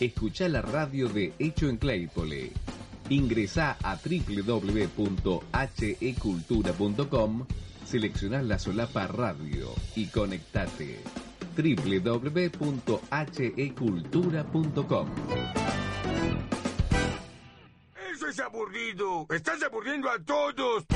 Escucha la radio de Hecho en Claypole. Ingresa a www.hecultura.com, selecciona la solapa radio y conectate www.hecultura.com. Eso es aburrido. Estás aburriendo a todos.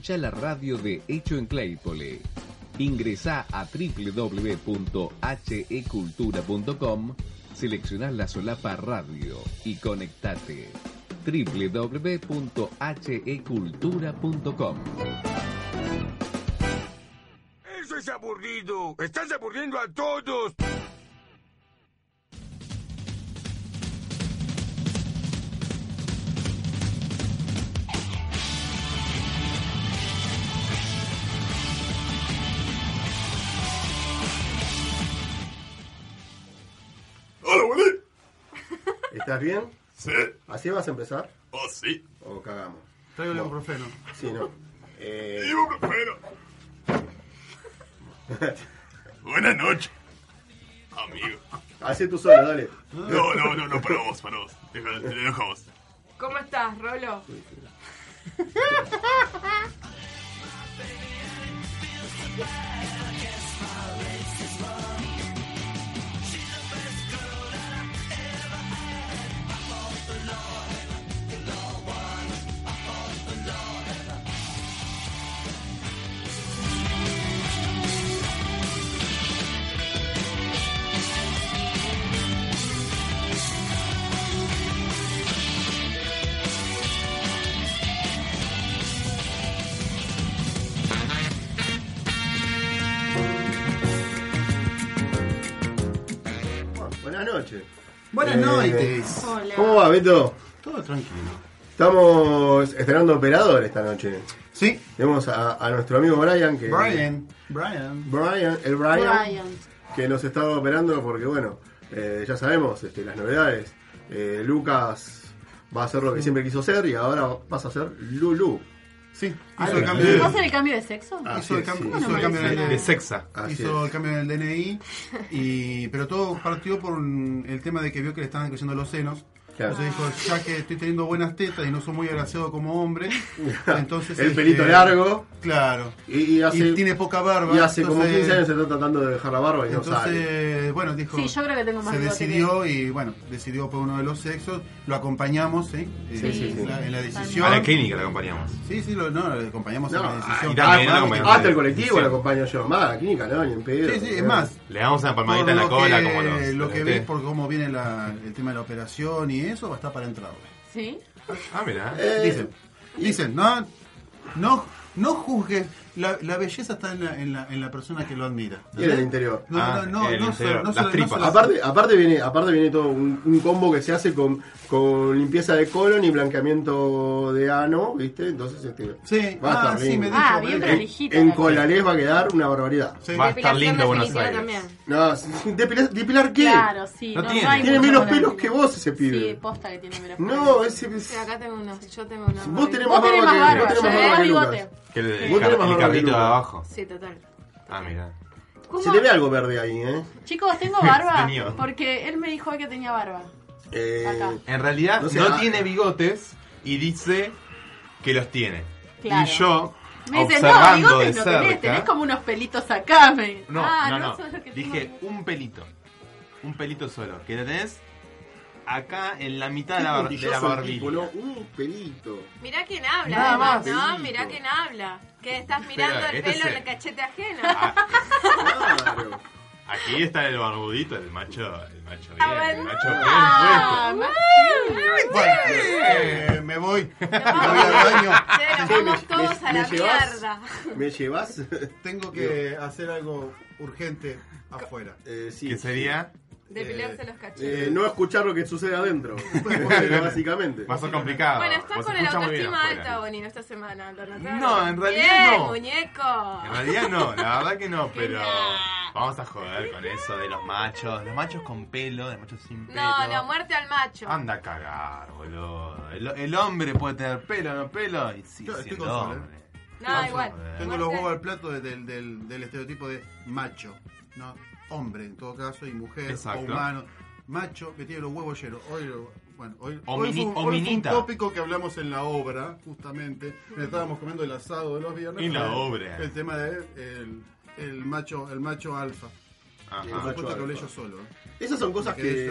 Escucha la radio de Hecho en Claypole. Ingresa a www.hecultura.com, selecciona la solapa radio y conectate www.hecultura.com. Eso es aburrido. Estás aburriendo a todos. Hola, Willy. ¿Estás bien? Sí. ¿Así vas a empezar? Oh, sí. ¿O cagamos? Traigo el No. ibuprofeno. Sí, no. Eh, Ibuprofeno. Buenas noches, amigo. Hacé tú solo, dale. No, no, no, no, para vos, para vos. Deja, te dejo a vos. ¿Cómo estás, Rolo? Bueno, buenas noches. Buenas Eh, noches. Hola. ¿Cómo va, Beto? Todo tranquilo. Estamos estrenando operador esta noche. Sí, Tenemos a, a nuestro amigo Brian, que Brian. Brian. Brian, el Brian, Brian. que nos está operando porque, bueno, eh, ya sabemos este, las novedades. Eh, Lucas va a hacer lo que siempre quiso ser y ahora vas a hacer Lulu. Sí, Ah, hizo el cambio ¿Vas a de, hacer el cambio de sexo? Ah, hizo el sí. hizo No el cambio de, de sexa. Así hizo es. el cambio del DNI, y, pero todo partió por un- el tema de que vio que le estaban creciendo los senos. Claro. Entonces dijo, ya que estoy teniendo buenas tetas y no soy muy agraciado como hombre, entonces... el este, pelito largo Claro. y, y hace, y tiene poca barba. y hace como entonces- 15 años se está tratando de dejar la barba y no sale. Entonces, bueno, dijo... Sí, yo creo que tengo más se decidió y bueno, decidió por uno de los sexos, lo acompañamos ¿sí? Sí, Eh, sí, sí. En, la, en la decisión. A la clínica la acompañamos. Sí, sí, lo, no, lo acompañamos No, en la decisión. y también ah, la acompañamos. hasta el colectivo lo acompaño yo. Más, la clínica no, ni en pedo. Sí, sí, es más, Le damos una palmadita en la lo cola que, como los. lo que vi de- por cómo viene la- el tema de la operación y eso, va a estar para entrar. ¿Sí? Ah, mira. Eh, Dicen, dicen, no, no, no juzgue, la, la belleza está en la, en, la, en la persona que lo admira. Y en el interior. No, Ah, no, no, el no, no las no tripas. Aparte, aparte viene, aparte viene todo un, un combo que se hace con, con limpieza de colon y blanqueamiento de ano, ¿viste? Entonces este, Sí, va a ah, estar sí, lindo. me dijo, Ah, bien dijo. prolijita. En. Colalés va a quedar una barbaridad. Sí. Va a estar lindo Buenos Aires. también. No, sí, ¿depilar, depilar qué? Claro, sí. No No, tiene. hay Tiene menos pelos que vos ese pibe. Sí, posta que tiene menos No, pelos. ese Sí, acá tengo unos. Yo tengo unos. Vos tenés más barba que- vos tenés más barba que. Que el, el, de abajo. Sí, total. Ah, mira. ¿Cómo? Se le ve algo verde ahí, ¿eh? Chicos, tengo barba Tenía. porque él me dijo que tenía barba. Eh, Acá. En realidad No no, sé, ah. tiene bigotes y dice que los tiene. Claro. Y yo, Me dice, no, observando de bigotes no tenés, cerca. tenés como unos pelitos acá. Me... No, ah, no, no. sos lo que tengo Dije un pelito. Un pelito solo. Que lo tenés acá en la mitad de la, de la barbilla. Un pelito. Mirá quién habla, Nada además, más. ¿no? Pelito. Mirá quién habla. Que estás mirando el este pelo en el cachete ajeno. Ah, Claro. Aquí está el barbudito, el macho, el macho Ah, bien, el bueno. macho bien Ah, Bueno, eh, me voy. Me voy al baño. Che, nos Che, vamos todos me- a la llevas? mierda. ¿Me llevas? Tengo que hacer algo urgente afuera. Eh, sí. ¿Qué sería? Depilarse los Eh, cachetes. no escuchar lo que sucede adentro. básicamente. Va a ser complicado. Bueno, está Vos con el autoestima alta, Bonino, esta semana. No, en realidad Bien, no. muñeco. En realidad no, la verdad que no, pero vamos a joder con eso de los machos, los machos con pelo, los machos sin pelo. No, no, muerte al macho. Anda a cagar, boludo. El, el hombre puede tener pelo, no pelo, y sí, Yo estoy siendo con Sol, hombre. No, igual. Tengo los huevos al plato de- del, del, del estereotipo de macho, no hombre en todo caso, y mujer Exacto. o humano. Macho que tiene los huevos llenos. Hoy, bueno, hoy, hoy fue, hoy fue un tópico que hablamos en la obra, justamente. Estábamos comiendo el asado de los viernes. En la obra. El tema de el, el macho, el macho alfa. Ajá. Que alfa. yo solo. ¿eh? Esas son cosas que,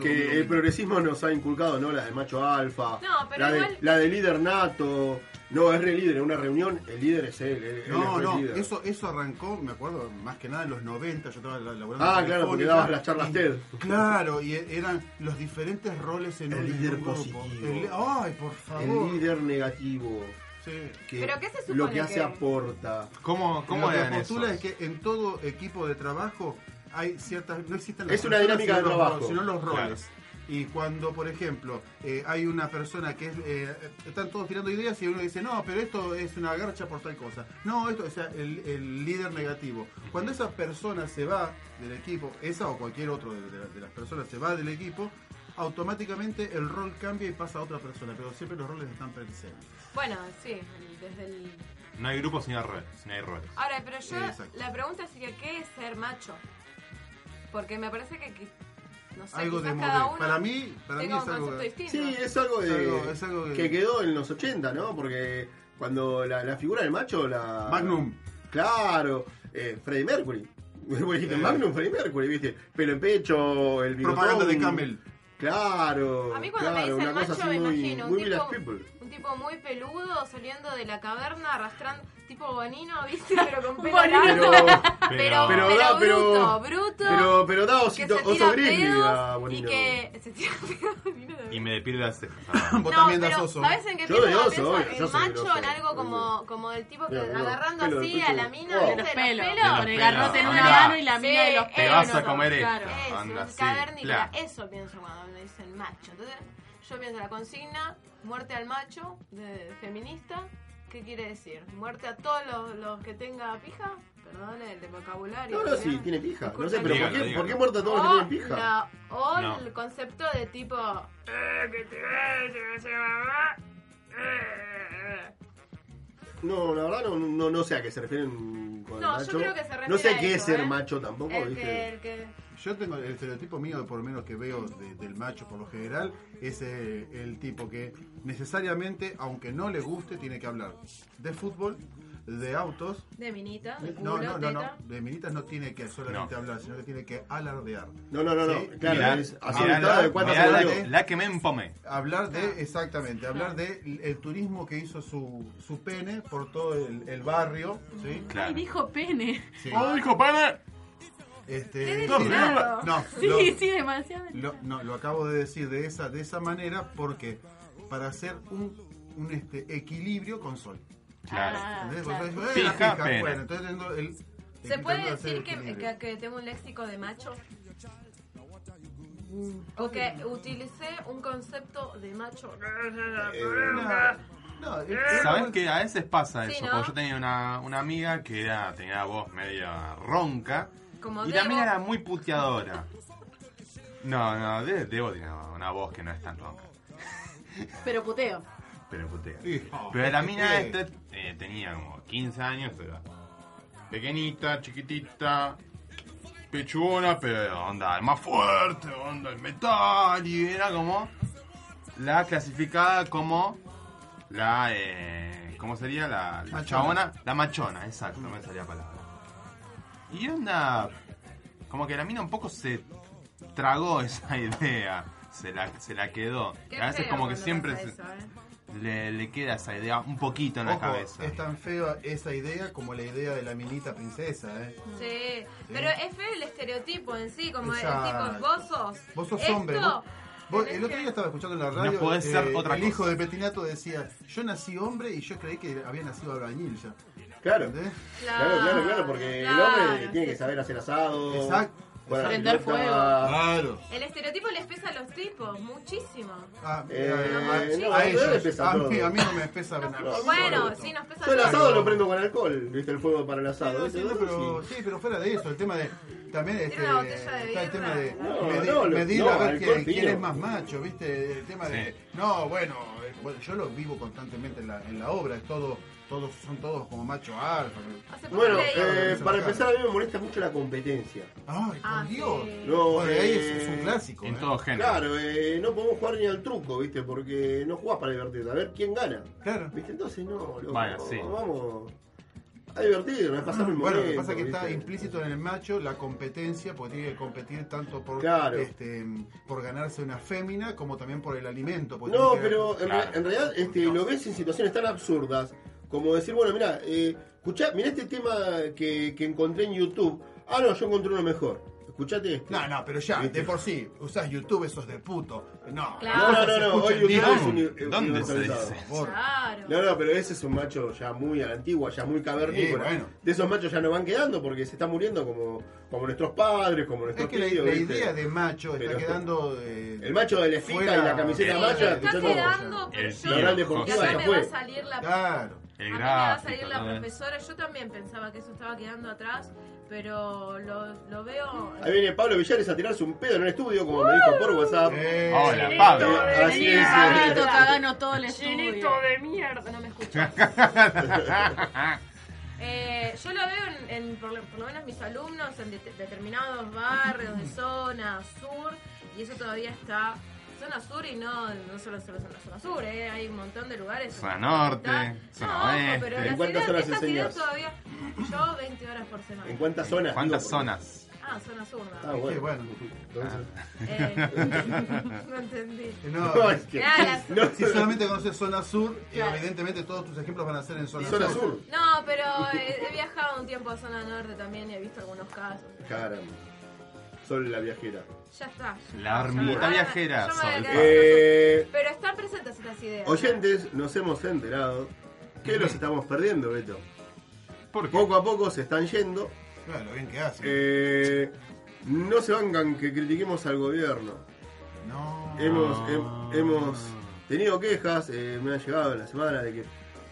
que el progresismo nos ha inculcado, ¿no? La del macho alfa, No, pero la, de, igual- la del líder nato. No, es re líder, en una reunión el líder es él. él- No, es no, líder. eso, eso arrancó, me acuerdo, más que nada en los 90, yo estaba la- laburando Ah, claro, porque dabas las charlas y- TED. Claro, y e- eran los diferentes roles en El un, líder grupo. positivo. El- ay, por favor. El líder negativo. Sí. Que ¿Pero qué se supone Lo que hace que- aporta. ¿Cómo, cómo Lo que postula esos? es que en todo equipo de trabajo hay ciertas, no existen las Es una dinámica de los trabajo. roles, sino los Claro. roles. Y cuando, por ejemplo, eh, hay una persona que es, eh, están todos tirando ideas y uno dice, no, pero esto es una garcha por tal cosa. No, esto, o sea, el, el líder negativo. Cuando esa persona se va del equipo, esa o cualquier otro de, de- de las personas se va del equipo, automáticamente el rol cambia y pasa a otra persona, pero siempre los roles están presentes. Bueno, sí, el- desde el... No hay grupos sin roles. Sin hay roles. Ahora, pero yo, Exacto. la pregunta sería, ¿qué es ser macho? Porque me parece que, qui- no sé, algo de quizás cada modelo. uno Para mí, para mí tenga es un algo concepto de- distinto. Sí, es algo, de, Es algo- es algo de- que quedó en los 80, ¿no? Porque cuando la, la figura del macho, la... Magnum. Claro, eh, Freddie Mercury. Vos dijiste Eh. Magnum, Freddie Mercury, ¿viste? Pelo en pecho, el bigotón. Propaganda de Camel. Claro, A mí cuando claro, me una dicen cosa macho así me muy, imagino un muy tipo, Village People. Un tipo muy peludo saliendo de la caverna arrastrando, tipo bonino, ¿viste? Pero con pelo largo. Pero, Pero, pero, pero, da, pero, bruto, bruto. pero, pero da que osito, se oso grizzly, y que se tira pedos. Y me depilo las cejas. Vos No, también das oso. ¿sabes en qué Yo pienso? de oso, Pienso obvio, soy macho, grosso, en algo como, como del tipo que Mira, mira, agarrando pelo, así pelo. a la mina Oh. De los los pelos. pelos. Con el pelos. garrote en una mano y la mina de los Sí, Te pelos. vas a comer. Eso, cavernícola. Eso pienso cuando me dicen macho. Entonces, yo pienso la consigna, muerte al macho, de feminista. ¿Qué quiere decir? ¿Muerte a todos los, los que tenga pija? Perdón el de vocabulario. No, no, sí, tiene pija. No sé, pero ¿por qué. ¿por qué muerta todos los que tienen pija? la- o No. el concepto de tipo... "Eh, que te mamá". Eh, No, la verdad no, no, no sé a qué se refieren con No, el yo macho. creo que se refiere no sé a qué es ser ¿eh? macho tampoco, El ¿viste? que, el que... Yo tengo el estereotipo mío, por lo menos que veo de- del macho por lo general, es eh, el tipo que necesariamente, aunque no le guste, tiene que hablar de fútbol, de autos. De minita, de No, no, no, no, de minitas no tiene que solamente No. hablar, sino que tiene que alardear. No, no, no, no. Sí, Claro, Mirá, es mirá la- de cuánto mirá se la, volvió. la que me empomé. Hablar de, exactamente, hablar de el turismo que hizo su, su pene por todo el, el barrio, ¿sí? Claro. Ay, dijo pene. Sí. ¡Oh, hijo pana! Este, no, Sí, lo- sí, demasiado. Lo, no, lo acabo de decir de esa, de esa manera porque para hacer un, un este, equilibrio con sol. Claro. Ah, claro. Porque yo, eh, Fija, fija, bueno, entonces tengo el, ¿Se puede decir que, que, que tengo un léxico de macho? O que utilicé un concepto de macho. No, Eh. ¿Sabes que a veces pasa Sí, eso? ¿no? Porque yo tenía una, una amiga que era, tenía la voz media ronca Como y la Debo. mina era muy puteadora. No, no, De- Debo tiene una voz que no es tan ronca, Pero puteo. pero putea. Hijo, Pero la mina esta eh, tenía como 15 años, era pequeñita, chiquitita, pechugona, pero onda, el más fuerte, onda, el metal, y era como la clasificada como la, eh, ¿cómo sería? La, la Machona. chabona, la machona, exacto, no me salía palabra. Y onda, como que la mina un poco se tragó esa idea, se la, se la quedó. Qué Y a veces como que siempre... se- eso, ¿eh? le, le queda esa idea un poquito en la cabeza. es tan feo esa idea como la idea de la minita princesa, ¿eh? Sí, pero es feo el estereotipo en sí, como el Exacto. tipo, vos sos. Vos sos esto, hombre, vos- Vos- tenés el otro día estaba escuchando en la radio. No podés ser eh, otra el cosa. hijo de Petinato decía: Yo nací hombre y yo creí que había nacido albañil ya. Claro. Claro, claro, claro, porque el hombre tiene que saber hacer asado. Exacto. Prender fuego. Claro. El estereotipo les pesa a los tipos, muchísimo. Ah, Eh, a- no, ellos. les pesa a, mí, a mí no me pesa nada. Bueno, sí, nos pesa Yo el asado lo prendo con alcohol, viste el fuego para el asado. Sí, no, pero, sí. sí, pero fuera de eso, el tema de. También este, una de está el tema de No, medir, no, no, a ver quién, quién es más macho, ¿viste? El tema de. No, bueno, eh, bueno, yo lo vivo constantemente en la, en la obra, es todo, todos, son todos como macho alfa. Bueno, eh, para empezar a mí me molesta mucho la competencia. Ay, por Ah, Dios. sí. No, Bueno, ahí es, eh, es un clásico. En ¿eh? todo género. Claro, eh, no podemos jugar ni al truco, ¿viste? Porque no jugás para divertirte, a ver quién gana. Claro. ¿Viste? Entonces no, loco, Vaya, sí. vamos a divertirnos, a pasar el Bueno, lo que pasa es que está ¿viste? implícito en el macho la competencia, porque tiene que competir tanto por Claro. este por ganarse una fémina como también por el alimento. No, pero en, Claro. re- en realidad este, lo ves en situaciones tan absurdas como decir, bueno, mira, eh, escuchá, mirá este tema que, que encontré en YouTube. Ah, no, yo encontré uno mejor. Escuchate este. No, no, pero ya, ¿Viste? de por sí, usás YouTube, esos de puto. No, Claro. No, no, se no, hoy YouTube es uni- ¿Dónde se universalizado. dice? Por- Claro. No, no, pero ese es un macho ya muy a la antigua, ya muy cavernícola. Sí, bueno. De esos machos ya no van quedando porque se están muriendo como, como nuestros padres, como Es nuestros que la, tíos. la ¿viste? idea de macho está Pero- quedando. eh, El macho de la esfita fuera- y la camiseta Sí, macha, está escuchando. quedando, pero El yo... tío La y Deportiva acá ya me fue. va a salir la... Claro. A El mí me va a salir la profesora, yo también pensaba que eso estaba quedando atrás, pero lo, lo veo... Ahí viene Pablo Villares a tirarse un pedo en el estudio, como me dijo por WhatsApp. Eh, Hola, Pablo. Así es, Pablito, todo el Chinito estudio. de mierda, no me escuchas. Eh, yo lo veo en, en por, lo, por lo menos mis alumnos en det- determinados barrios de zona sur y eso todavía está zona sur y no, no solo, solo en la zona sur, eh, hay un montón de lugares. Zona norte, zona no, ojo, oeste. pero ¿En las cuántas ideas, horas enseñas? todavía, yo 20 horas por semana. ¿En cuántas zonas? ¿Cuántas Digo, zonas? Ah, zona sur, Ah, no. bueno. Sí, bueno. Entonces- Eh, no entendí. No, No, es que- no, si solamente conoces zona sur, eh, Claro. evidentemente todos tus ejemplos van a ser en zona, zona sur. No, pero he, he viajado un tiempo a zona norte también y he visto algunos casos. Caramba. Sol la viajera. Ya está. La hormiguita Ya- viajera, Sol. Eh, Pero están presentes estas ideas. oyentes, nos hemos enterado que los estamos perdiendo, Beto. ¿Por qué? Poco a poco se están yendo. Claro, lo bien que hacen. Eh, no se vangan que critiquemos al gobierno. no. Hemos, hem- hemos tenido quejas, eh, me han llegado en la semana de que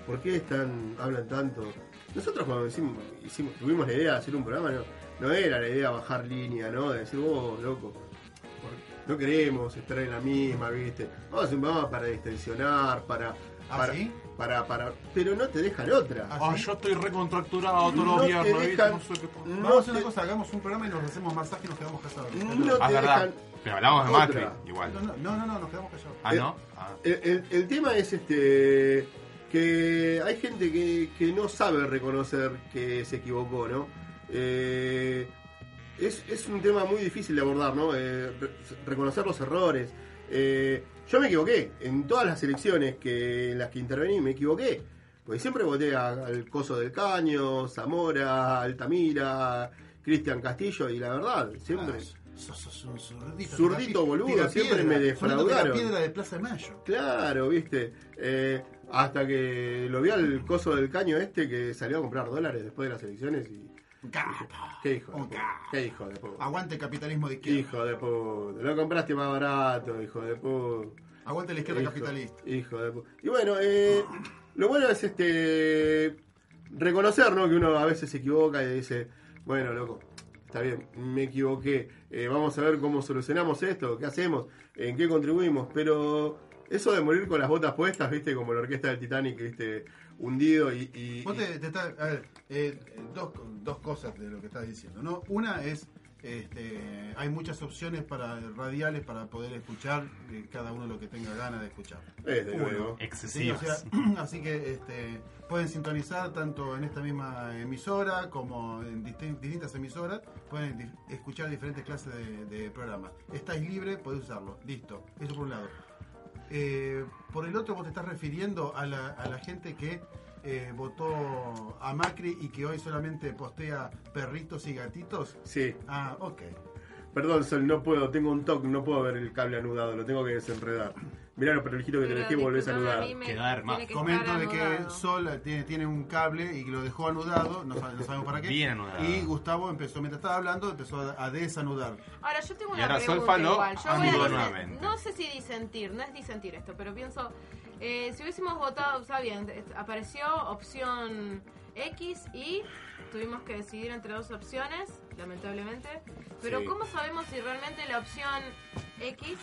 ¿por qué están, hablan tanto? Nosotros cuando hicimos, hicimos- tuvimos la idea de hacer un programa, no, no era la idea bajar línea, ¿no? De decir, oh, loco, no queremos estar en la misma, ¿viste? Vamos a hacer un programa para distensionar, para... ¿Ah, para, sí? para, para, pero no te dejan otra. Ah, Ah, ¿sí? yo estoy recontracturado todos No los te viernes, No sé qué no Vamos a hacer te- una cosa, hagamos un programa y nos hacemos masaje y nos quedamos casados. no Ah, te verdad. dejan Pero hablamos de otra. Macri, igual. No, no, no, no, no, nos quedamos callados. Ah, Eh, ¿no? Ah. El, el- el tema es este que hay gente que, que no sabe reconocer que se equivocó, ¿no? Eh, es, es un tema muy difícil de abordar, ¿no? Eh, re- reconocer los errores. Eh, yo me equivoqué. En todas las elecciones que, en las que intervení me equivoqué. Porque siempre voté a- al Coso del Caño, Zamora, Altamira, Cristian Castillo y la verdad, siempre... Ah, sos, sos un zurdito. Zurdito boludo, siempre me defraudaron. zurdito tira piedra de Plaza de Mayo. Claro, viste. Eh, hasta que lo vi al coso del caño este que salió a comprar dólares después de las elecciones y. Capo. ¿Qué hijo de Un. ¿Qué hijo de puta? Aguante el capitalismo de izquierda. Hijo de puta. Lo compraste más barato, hijo de puta. Aguante la izquierda Hijo- capitalista. Hijo de puta. Y bueno, eh, lo bueno es este reconocer, ¿no? Que uno a veces se equivoca y dice, bueno, loco, está bien, me equivoqué. eh, vamos a ver cómo solucionamos esto, qué hacemos, en qué contribuimos. Pero eso de morir con las botas puestas, viste, como la orquesta del Titanic, viste, hundido y. y- Vos te, te estás- a ver, eh, dos, dos cosas de lo que estás diciendo, ¿no? Una es, este, hay muchas opciones para radiales para poder escuchar eh, cada uno lo que tenga ganas de escuchar. Desde Uno. luego. Sí, o Excesivas. sea, así que este, pueden sintonizar tanto en esta misma emisora como en distin- distintas emisoras, pueden di- escuchar diferentes clases de, de programas. Estáis libre, podéis usarlo. Listo. Eso por un lado. Eh, por el otro vos te estás refiriendo a la, a la gente que eh, votó a Macri y que hoy solamente postea perritos y gatitos. Sí. Ah, ok. Perdón, Sol, no puedo, tengo un toque, no puedo ver el cable anudado, lo tengo que desenredar. Mirá lo perejito que te Pero dejé y volvés a disculpame, anudar. a mí me Queda hermoso. tiene que Comento de que. Sol tiene, tiene un cable y que lo dejó anudado, no, sabe- no sabemos para qué. Bien anudado. Y Gustavo empezó, mientras estaba hablando, empezó a, a desanudar. Ahora, yo tengo Y una ahora pregunta Solfa lo igual. Yo voy a anuló disen- nuevamente. No sé si disentir, no es disentir esto, pero pienso, eh, si hubiésemos votado, está bien, apareció opción X y tuvimos que decidir entre dos opciones, lamentablemente. Pero Sí. ¿cómo sabemos si realmente la opción X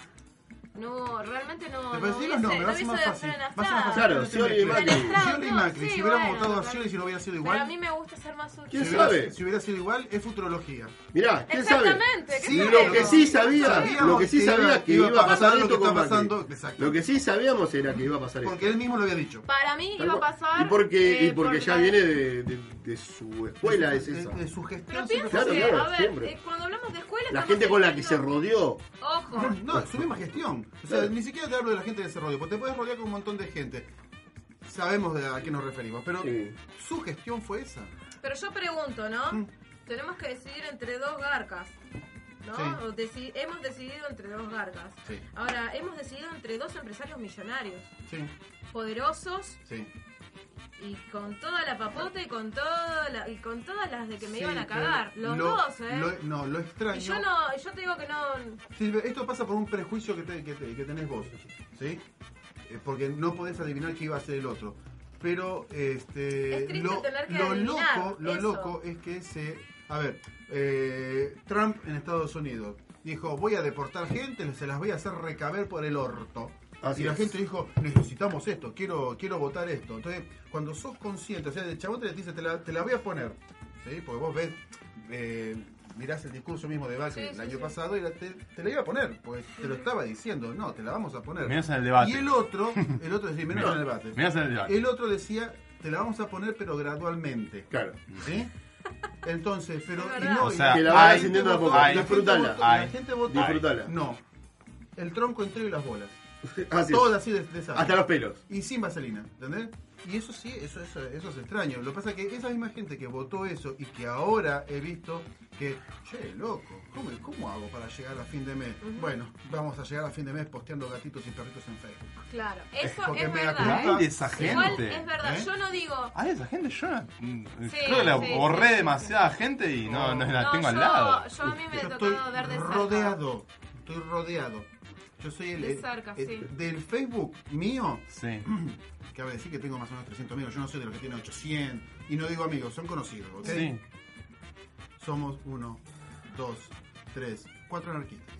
no realmente no, Te no decir los nombres, va a ser más fácil. Va a ser más fácil. Claro, Scioli y. Macri. Scioli y Macri. si hubiéramos bueno, votado a pero- Scioli si no hubiera sido Pero igual. a mí me gusta ser más útil. ¿Quién si, sabe? hubiera, si hubiera sido igual, es futurología. Mirá, ¿quién sabe? Exactamente, ¿qué Sí, Lo que sí sabía, lo que sí sabía que iba a pasar esto que con está Macri. pasando, exacto. Lo que sí sabíamos era que iba a pasar esto. Porque él mismo lo había dicho. Para mí iba a pasar. Y porque, y eh, porque por ya la- viene de, de- de su escuela, es de, esa. de su gestión. Pero pienso que, claro, a ver, siempre. eh, cuando hablamos de escuela. La gente con la que se rodeó. Ojo. No, su misma gestión. O sea, ni siquiera te hablo de la gente que se rodeó, porque te puedes rodear con un montón de gente. Sabemos de a qué nos referimos, pero Sí. su gestión fue esa. Pero yo pregunto, ¿no? Mm. Tenemos que decidir entre dos garcas. ¿No? Sí. O deci- hemos decidido entre dos garcas. Sí. Ahora, hemos decidido entre dos empresarios millonarios, Sí, poderosos sí. Y con toda la papota y con toda la- y con todas las de que me Sí, iban a cagar. Los lo- dos, ¿eh? lo- no, lo extraño. y yo no, yo te digo que no. Sí, esto pasa por un prejuicio que, te- que, te- que tenés vos, ¿sí? Eh, Porque no podés adivinar qué iba a hacer el otro. Pero este, Es lo, tener que lo loco, lo eso. loco es que se, a ver, eh, Trump en Estados Unidos dijo voy a deportar gente, se las voy a hacer recaber por el orto. Así y la es. gente dijo, necesitamos esto, quiero, quiero votar esto. Entonces, cuando sos consciente, o sea, el chabón te dice, te la, te la voy a poner, ¿sí? Porque vos ves, eh, mirás el discurso mismo de Sí, el sí, año sí. pasado y la- te, te la iba a poner, pues te lo estaba diciendo, no, te la vamos a poner. Mirás en el debate. Y el otro, el otro decía, menos en el debate. Mirás en el debate. El otro decía, te la vamos a poner, pero gradualmente. Claro. ¿Sí? Entonces, pero. Y no, O y Que la ascendiendo a poco. Disfrutala. la gente votó. Disfrutala. No. El tronco entero y las bolas. Así es. Todo así de, de esa. Hasta los pelos. Y sin vaselina, ¿entendés? Y eso sí, eso, eso, eso es extraño. Lo que pasa es que esa misma gente que votó eso y que ahora he visto que, che, loco, ¿cómo, cómo hago para llegar a fin de mes? Bueno, vamos a llegar a fin de mes posteando gatitos y perritos en Facebook. Claro, eso porque es me verdad. Hay de esa Igual gente. es verdad, ¿Eh? yo no digo. Hay esa gente, yo no- mm, Sí, creo que la sí, borré sí, sí, demasiada gente y no, no la No, tengo al lado. Yo a mí me ha estoy tocado ver de cerca. rodeado, estoy rodeado. Yo soy el, De el- cerca, el- sí. del Facebook mío, Sí. cabe decir que tengo más o menos 300 amigos, yo no soy de los que tienen 800, y no digo amigos, son conocidos, ¿ok? Sí. Somos uno, dos, tres, cuatro anarquistas.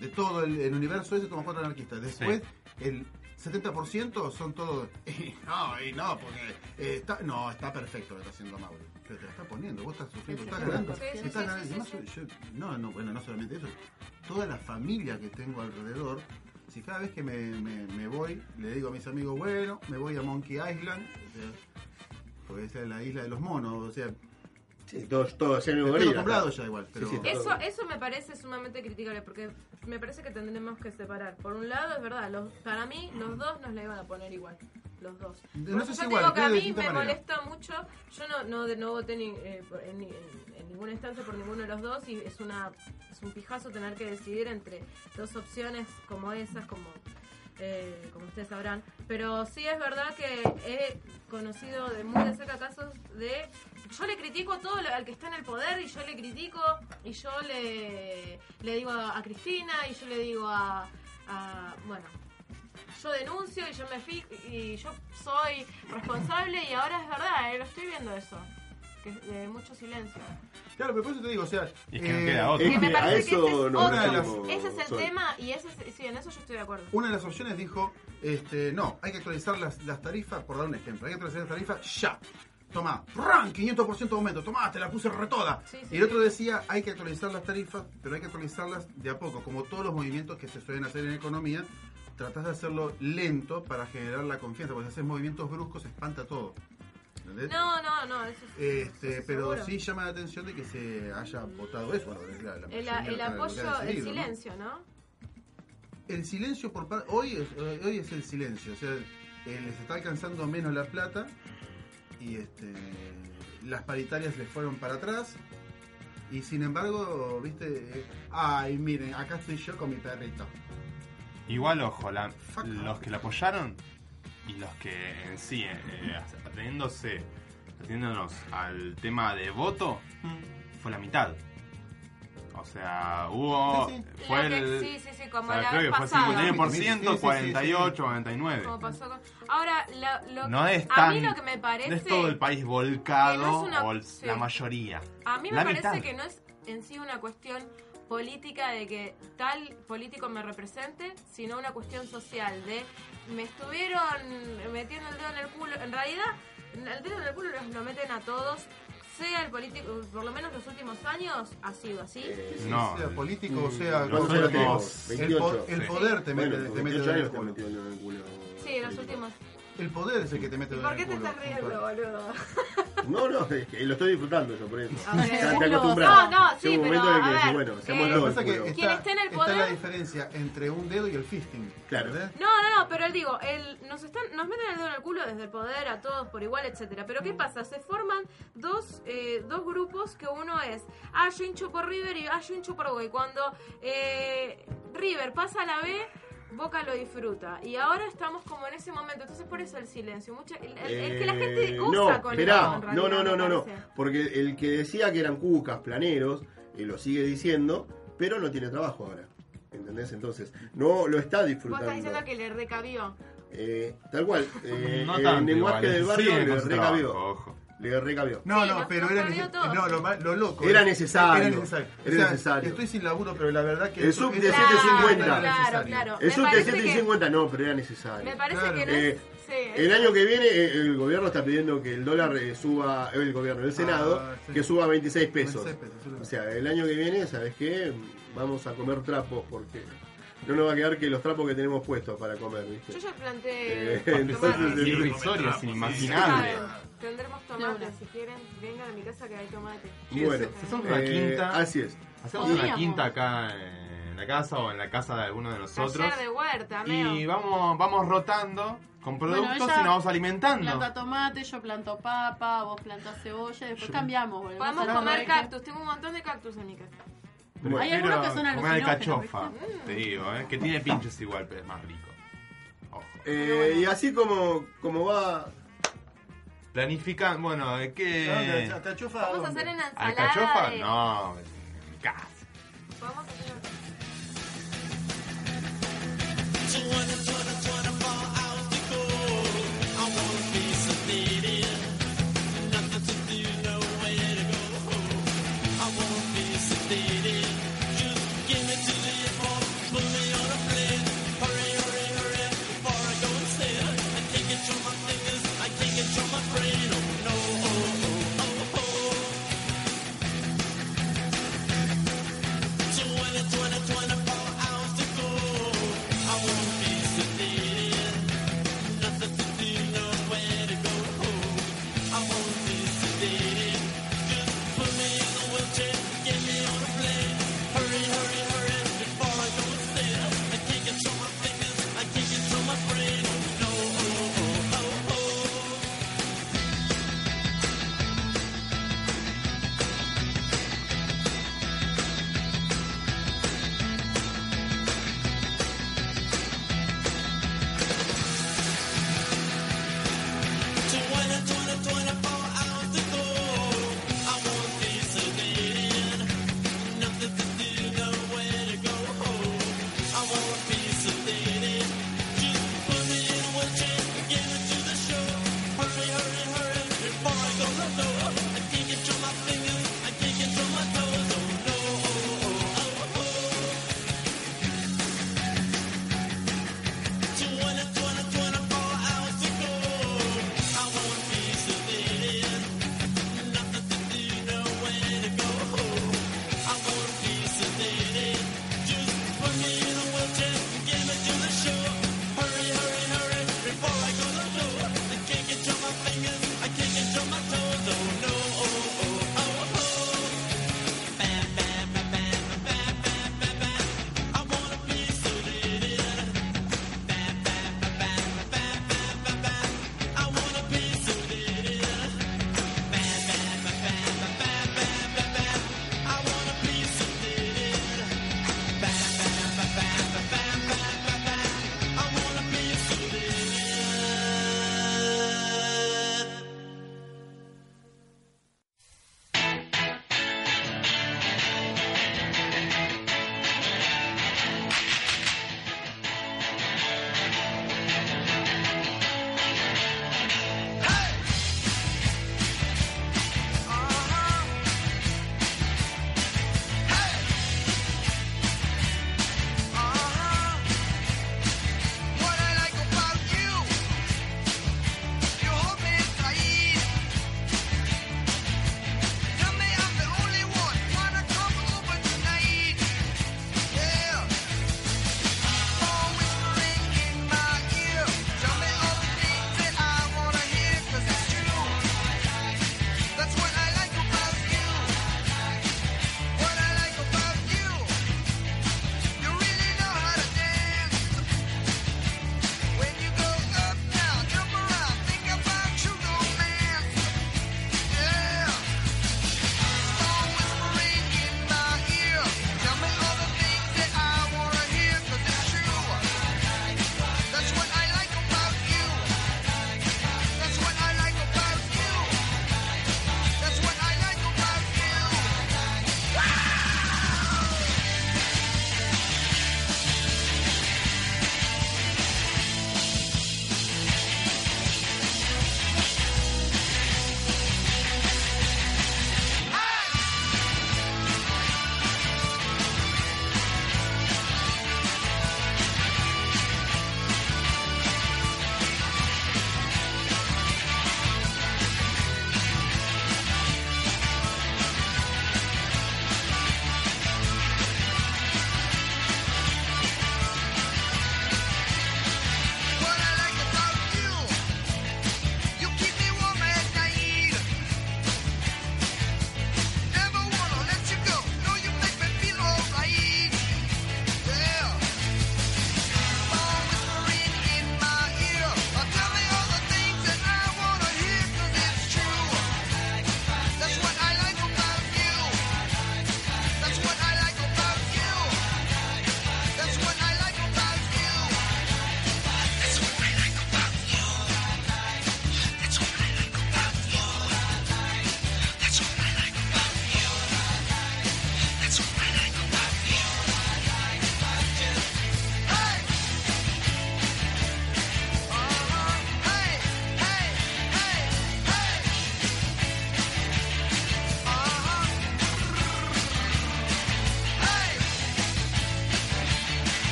De todo el, el universo ese somos cuatro anarquistas. Después, el 70% son todos... no, y no, porque eh, está, no, está perfecto lo que está haciendo Mauri. Pero te la está poniendo, vos estás sufriendo, Sí, estás sí, ganando. sí, sí, estás sí, sí, sí. no, no, bueno, no solamente eso. Toda la familia que tengo alrededor, si cada vez que me, me- me voy, le digo a mis amigos, bueno, me voy a Monkey Island, o sea, porque esa es la isla de los monos, o sea, Sí, todos, todos, acostumbrado ya igual, pero... sí, Eso, eso me parece sumamente criticable porque me parece que tendremos que separar. Por un lado, es verdad, los, para mí los dos nos la iban a poner igual. Los dos. No Por sé eso si yo igual, digo que a mí me manera. molesta mucho. Yo no, no, no voté ni, eh, en, en- en ninguna instancia por ninguno de los dos y es una es un pijazo tener que decidir entre dos opciones como esas, como eh, como ustedes sabrán. Pero sí es verdad que he conocido de muy de cerca casos de... Yo le critico todo lo- al que está en el poder y yo le critico y yo le, le digo a, a Cristina y yo le digo a... a- bueno, yo denuncio y yo me fijo y yo soy responsable y ahora es verdad, eh, lo estoy viendo eso. Que es de mucho silencio. Claro, pero por eso te digo, o sea... Y es que no eh, queda. Es Que me a parece que ese eso es otro. referimos, Ese es el Sol. tema y ese es- sí, en eso yo estoy de acuerdo. Una de las opciones dijo, este, no, hay que actualizar las, las tarifas, por dar un ejemplo, hay que actualizar las tarifas ya. Toma, ¡ran! 500% de aumento, tomá, te la puse retoda. Sí, sí, y el otro decía, hay que actualizar las tarifas, pero hay que actualizarlas de a poco, como todos los movimientos que se suelen hacer en economía, tratás de hacerlo lento para generar la confianza, porque si haces movimientos bruscos espanta todo. ¿entendés? No, no, no, eso es, Este, eso pero seguro. sí llama la atención de que se haya votado eso. Bueno, la- la El, apoyo, el silencio, ¿no? el silencio por parte. Hoy es, hoy es el silencio. O sea, eh, les está alcanzando menos la plata. Y este, las paritarias les fueron para atrás. Y sin embargo, viste. eh, ay, miren, acá estoy yo con mi perrito. Igual, ojo, la- los que la apoyaron y los que en sí, eh, eh, ateniéndose, ateniéndonos al tema de voto, fue la mitad. O sea, hubo. Sí, Fue Lo que- el. sí, sí, sí, como o sea, la creo vez que fue pasada. 51%, Sí, sí, sí, sí. 48, 49. Como pasó con- Ahora, lo, lo- No es a tan. mí lo que me parece. no es todo el país volcado no una- o el- sí. la mayoría. A mí me La parece mitad. que no es en sí una cuestión política de que tal político me represente, sino una cuestión social de me estuvieron metiendo el dedo en el culo. En realidad, el dedo en el culo lo meten a todos, sea el político, por lo menos los últimos años ha sido así. Eh, No. sea político, o sea. ¿Cuántos los años últimos- tenemos? El, 28. po- el Sí. poder te mete, Bueno, te mete 28 en el metió en el culo. Sí, los últimos. El poder es el que te mete ¿Y por qué te estás riendo, boludo? No, no, es que lo estoy disfrutando yo por eso. Ya te No, acostumbras. no, sí, pero, que a ver, bueno, eh, Lo que pasa que está, Quien esté en el está la poder- diferencia entre un dedo y el fisting. Claro. ¿entendés? No, no, no, pero él digo, el, nos están, nos meten el dedo en el culo desde el poder a todos por igual, etcétera. Pero ¿qué pasa? Se forman dos, eh, dos grupos que uno es, ah, yo hincho por River y ah, yo hincho por Boca. Y cuando eh, River pasa a la B, Boca lo disfruta. Y ahora estamos como en ese momento. Entonces por eso el silencio. Mucha, el, el- el que la gente Eh, goza no, con esperá, realidad, no, no, no, no, no, porque el que decía que eran cucas, planeros, eh, lo sigue diciendo, pero no tiene trabajo ahora. ¿Entendés? Entonces, no lo está Vos disfrutando. estás diciendo que le recabió. Eh, tal cual, eh, no el lenguaje igual, del sí, barrio le recabió. trabajo, ojo. Le recabió. No, Sí, no, pero era necesario. No, lo, ma- lo loco. Era necesario, Era necesario. era O sea, necesario. Estoy sin laburo, pero la verdad que. El sub de eso- 750. era Claro, claro. Me sub de parece que- 750 no, pero era necesario. Me parece Claro. que no es... Eh, sí, El es- año que viene eh, el gobierno está pidiendo que el dólar eh, suba, eh, el gobierno, el Senado, Ah, sí. que suba a 26 pesos. 26 pesos, sí, O sea, el año que viene, ¿sabes qué? Vamos a comer trapos porque no nos va a quedar que los trapos que tenemos puestos para comer, ¿viste? Yo ya planté Eh, entonces, Es irrisorio, es inimaginable. Tendremos tomates, si quieren, vengan a mi casa que hay tomate. Bueno, Hacemos una eh, quinta. así es. Hacemos una quinta acá en la casa o en la casa de alguno de nosotros. Taller de huerta, Meo. Y vamos, vamos rotando con productos Bueno, y nos vamos alimentando. Planta tomate, yo planto papa, vos plantás cebolla, después Yo- cambiamos. Podemos comer cactus, tengo un montón de cactus en mi casa. Bueno, Hay algunos que son comer alucinógenos, alcachofa, ¿viste? te digo, ¿eh? que tiene pinches igual, pero es más rico. Ojo. Eh, y así como, como va... Planifican, bueno, la cachofa, Vamos a hacer una ensalada ¿Alcachofa? de... No, en casa. Vamos a hacer una...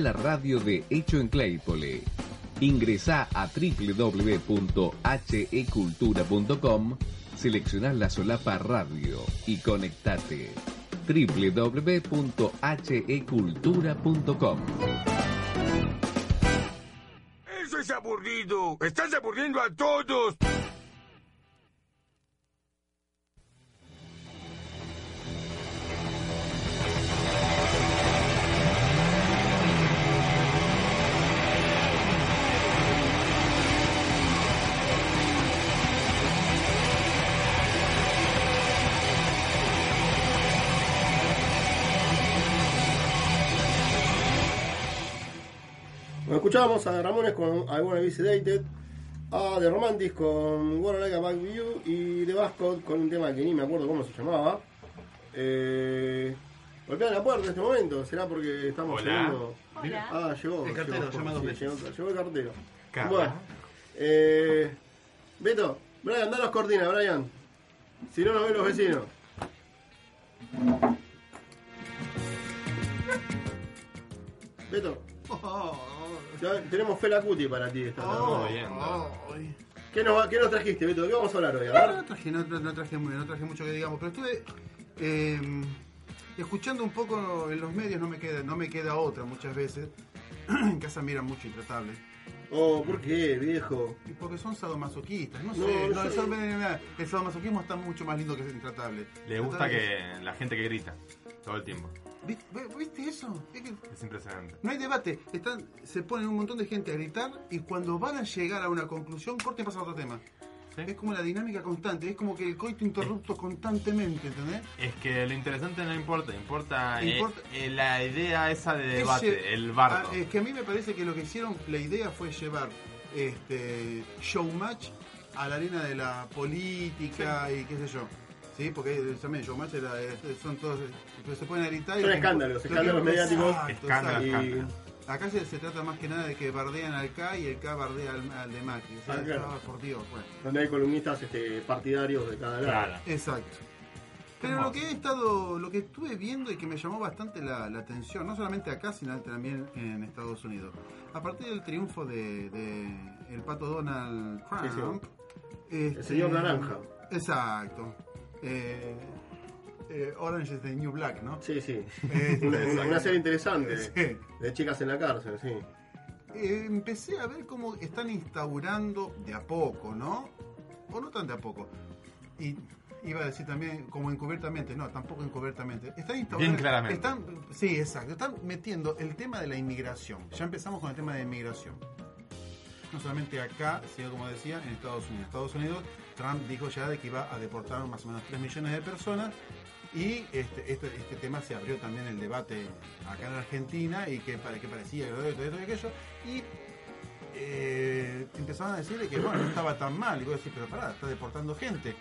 La radio de Hecho en Claypole. Ingresa a www.hecultura.com, selecciona la solapa radio y conectate. www.hecultura.com Eso es aburrido. Estás aburriendo a todos. Escuchábamos a Ramones con I Wanna Be Sedated, a The Romantics con Wanna Like a Back View y The Bascot con un tema que ni me acuerdo cómo se llamaba. Eh, golpean la puerta en este momento, será porque estamos Hola. llegando. Hola. Ah, llegó. El cartero, llegó, llama dos sí, llegó, llegó el cartero. Bueno, eh, Beto, Brian, danos cortina, Brian. Si no, nos ven los vecinos. Beto, ya tenemos Fela Cuti para ti esta tarde. Todo bien, Ay. ¿Qué nos, va- ¿Qué nos trajiste, Beto? ¿De qué vamos a hablar hoy? A ver. No traje, no, no traje, no traje mucho que digamos, pero estuve eh, escuchando un poco en los medios, no me queda, no me queda otra muchas veces. en casa miran mucho intratable. Oh, ¿por qué, viejo? Y porque son sadomasoquistas, no, No, sé, no el, el sadomasoquismo está mucho más lindo que el intratable. Le gusta que la gente que grita todo el tiempo. ¿Viste, ¿Viste eso? Es que Es impresionante. no hay debate, están, se ponen un montón de gente a gritar y cuando van a llegar a una conclusión, corten y pasan a otro tema. ¿Sí? Es como la dinámica constante, es como que el coito interrupto constantemente, ¿entendés? Es que lo interesante no importa, importa, eh, Importa- eh, la idea esa de debate, el bardo. Ah, es que a mí me parece que lo que hicieron, la idea fue llevar este showmatch a la arena de la política y qué sé yo. Sí, porque también showmatch era, este, son todos, se pueden gritar. y Son escándalos, escándalos mediáticos. Escándalos. Acá se, se trata más que nada de que bardean al K y el K bardea al, al de Macri. O sea, Ah, claro. ah, por Dios, bueno. Donde hay columnistas este, partidarios de cada lado. Claro. Exacto. Pero lo que he estado, lo que estuve viendo y que me llamó bastante la, la atención, no solamente acá, sino también en Estados Unidos. A partir del triunfo de, de el pato Donald Trump, este, El señor Naranja. Exacto. Eh, eh, Orange is the New Black, ¿no? Sí, sí. Este, Una, una- una serie interesante Sí. de chicas en la cárcel, sí. Eh, empecé a ver cómo están instaurando de a poco, ¿no? O no tan de a poco. Y iba a decir también como encubiertamente, no, tampoco encubiertamente. Están instaurando. Bien claramente. Están, sí, exacto. Están metiendo el tema de la inmigración. Ya empezamos con el tema de inmigración. No solamente acá, sino como decía, en Estados Unidos. Estados Unidos, Trump dijo ya de que iba a deportar más o menos 3 millones de personas Y este, este, este tema se abrió también el debate acá en Argentina y que, que parecía que esto, esto y aquello. Y eh, empezaban a decirle que bueno, no estaba tan mal. Y vos decís, pero pará, está deportando gente.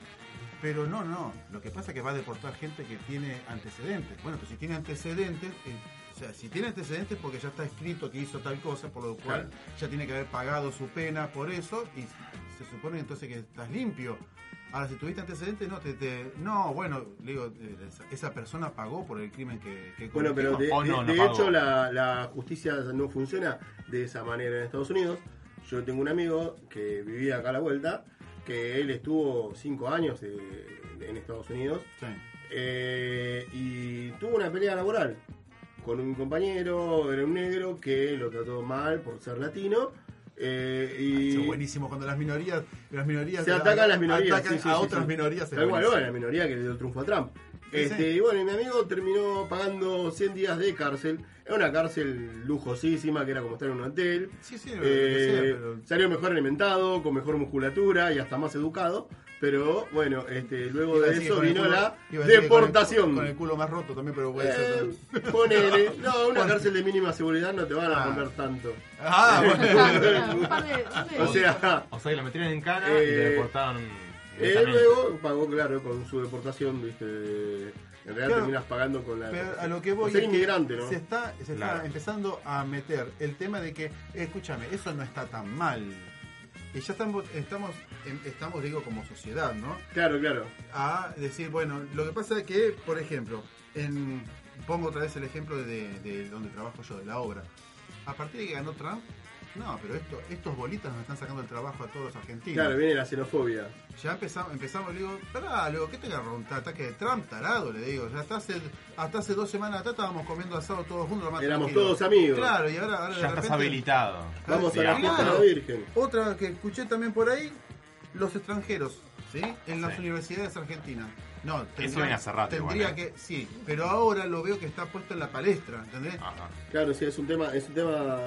Pero no, no. Lo que pasa es que va a deportar gente que tiene antecedentes. Bueno, pues si tiene antecedentes, eh, o sea, si tiene antecedentes porque ya está escrito que hizo tal cosa, por lo cual ya tiene que haber pagado su pena por eso y se supone entonces que estás limpio. Ahora, si tuviste antecedentes, no, te, te- no, bueno, le digo, eh, esa, persona pagó por el crimen que, que Bueno, pero de, O de- no, no de pagó. hecho la, la justicia no funciona de esa manera en Estados Unidos. Yo tengo un amigo que vivía acá a la vuelta, que él estuvo cinco años en Estados Unidos Sí. eh, y tuvo una pelea laboral con un compañero, era un negro, que lo trató mal por ser latino. Eh, y es buenísimo cuando las minorías, las minorías se atacan las minorías atacan sí, sí, a otras sí. minorías. cual, buenísimo. bueno, la minoría que le dio triunfo a Trump. Este. Y bueno, y mi amigo terminó pagando 100 días de cárcel. Era una cárcel lujosísima, que era como estar en un hotel. Eh, sea, pero- Salió mejor alimentado, con mejor musculatura y hasta más educado. Pero bueno, este, luego de eso vino culo- la con el- deportación. Con el, culo más roto también, pero puede Eh, ser ponele. No, una cárcel de mínima seguridad no te van a Ah. romper tanto. Ah, bueno. O sea, O sea, que lo metieron en cara y Eh, le deportaron. Eh, luego pagó, claro, con su deportación, viste. En realidad Claro, terminas pagando con la. Pero a lo que voy ser es que inmigrante, ¿no? se está, se está Claro. empezando a meter el tema de que, eh, escúchame, eso no está tan mal. Y ya estamos, estamos, estamos, digo, como sociedad, ¿no? Claro, claro. a decir, bueno, lo que pasa es que, por ejemplo, en, pongo otra vez el ejemplo de, de donde trabajo yo, de la obra. A partir de que ganó Trump, no, pero esto, estos bolitas nos están sacando el trabajo a todos los argentinos. Claro, viene la xenofobia. Ya empezamos, empezamos, le digo, pará, le digo, ¿qué te agarró un ataque de Trump, tarado? Le digo, ya hasta hace, hasta hace dos semanas atrás estábamos comiendo asado todos juntos. lo más Éramos tranquilo. todos amigos. Claro, y ahora, ahora de Ya estás habilitado. Vamos a la Virgen. Otra que escuché también por ahí, los extranjeros, ¿sí? En las Sí. universidades argentinas. No, Eso viene hace rato Tendría igual, ¿eh? que, sí, pero ahora lo veo que está puesto en la palestra, ¿entendés? Ajá. Claro, sí, es un tema, es un tema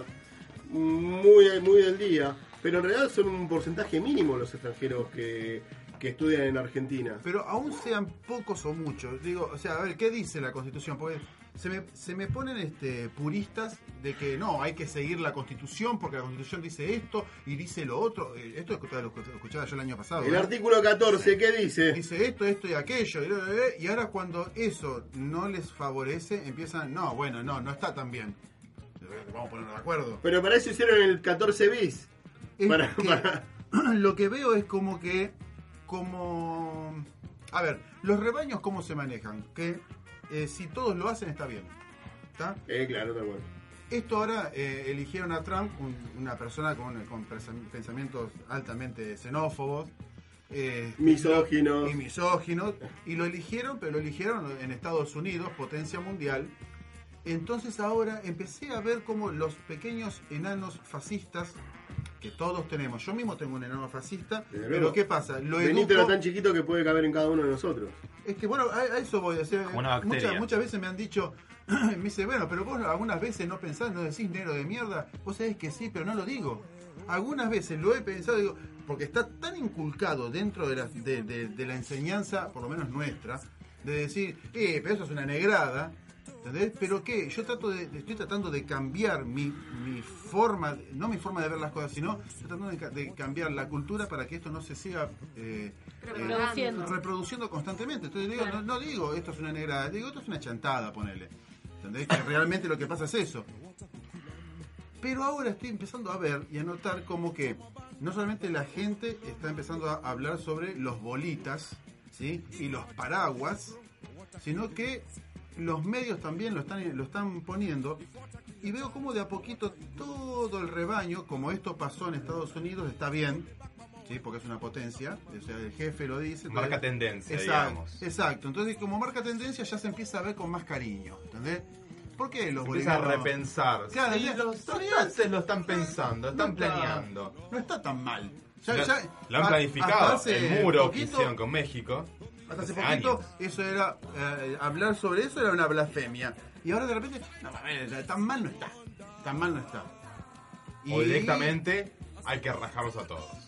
muy, muy del día. Pero en realidad son un porcentaje mínimo los extranjeros que, que estudian en Argentina. Pero aún sean pocos o muchos, digo, o sea, a ver, ¿qué dice la Constitución? Porque se me, se me ponen este, puristas de que no, hay que seguir la Constitución porque la Constitución dice esto y dice lo otro. Eh, Esto lo lo escuchaba yo el año pasado. El ¿no? artículo 14, ¿qué dice? dice esto, esto y aquello. Y, eh, ahora cuando eso no les favorece, empiezan, no, bueno, no, no está tan bien. Eh, Vamos a ponernos de acuerdo. Pero para eso hicieron el 14 bis. Es Para- que para- Lo que veo es como que, como... A ver, los rebaños cómo se manejan. Que eh, si todos lo hacen está bien. ¿Está? Eh, claro, tal cual. Esto ahora eh, eligieron a Trump, un- una persona con, con pensamientos altamente xenófobos. eh, Misóginos. y misóginos, y lo eligieron, pero lo eligieron en Estados Unidos, potencia mundial. Entonces ahora empecé a ver como los pequeños enanos fascistas que todos tenemos. Yo mismo tengo un enano fascista, pero. ¿qué pasa? Lo Benito era tan chiquito que puede caber en cada uno de nosotros. Es que bueno, a, a eso voy a hacer. Como una bacteria. Muchas, muchas veces me han dicho, me dice, bueno, pero vos algunas veces no pensás, no decís negro de mierda. Vos sabés que sí, pero no lo digo. Algunas veces lo he pensado, digo, porque está tan inculcado dentro de la, de, de- de la enseñanza, por lo menos nuestra, de decir, eh, pero eso es una negrada. ¿Entendés? Pero qué, yo trato de, estoy tratando de cambiar mi, mi forma, no mi forma de ver las cosas, sino estoy tratando de cambiar la cultura para que esto no se siga eh, Reproduciendo. reproduciendo constantemente. Entonces digo, Claro. no, no digo esto es una negra, digo esto es una chantada, ponele. ¿Entendés? Que realmente lo que pasa es eso. Pero ahora estoy empezando a ver y a notar como que no solamente la gente está empezando a hablar sobre los bolitas ¿sí? y los paraguas, sino que los medios también lo están, lo están poniendo. Y veo como de a poquito todo el rebaño, como esto pasó en Estados Unidos, está bien, ¿sí? porque es una potencia, o sea, el jefe lo dice. Marca entonces- tendencia, Exacto, digamos. exacto. Entonces, como marca tendencia, ya se empieza a ver con más cariño. ¿Entendés? ¿Por qué los Empieza a repensar. Claro, Sí, ya- los estudiantes lo están pensando, están no está- planeando. No está tan mal. Lo, lo han a- hasta planificado. El muro que poquito- hicieron con México. Hasta hace poquito, años. eso era. eh, hablar sobre eso era una blasfemia. Y ahora de repente, no, a ver, tan mal no está. Tan mal no está. O directamente hay que rajarlos a todos.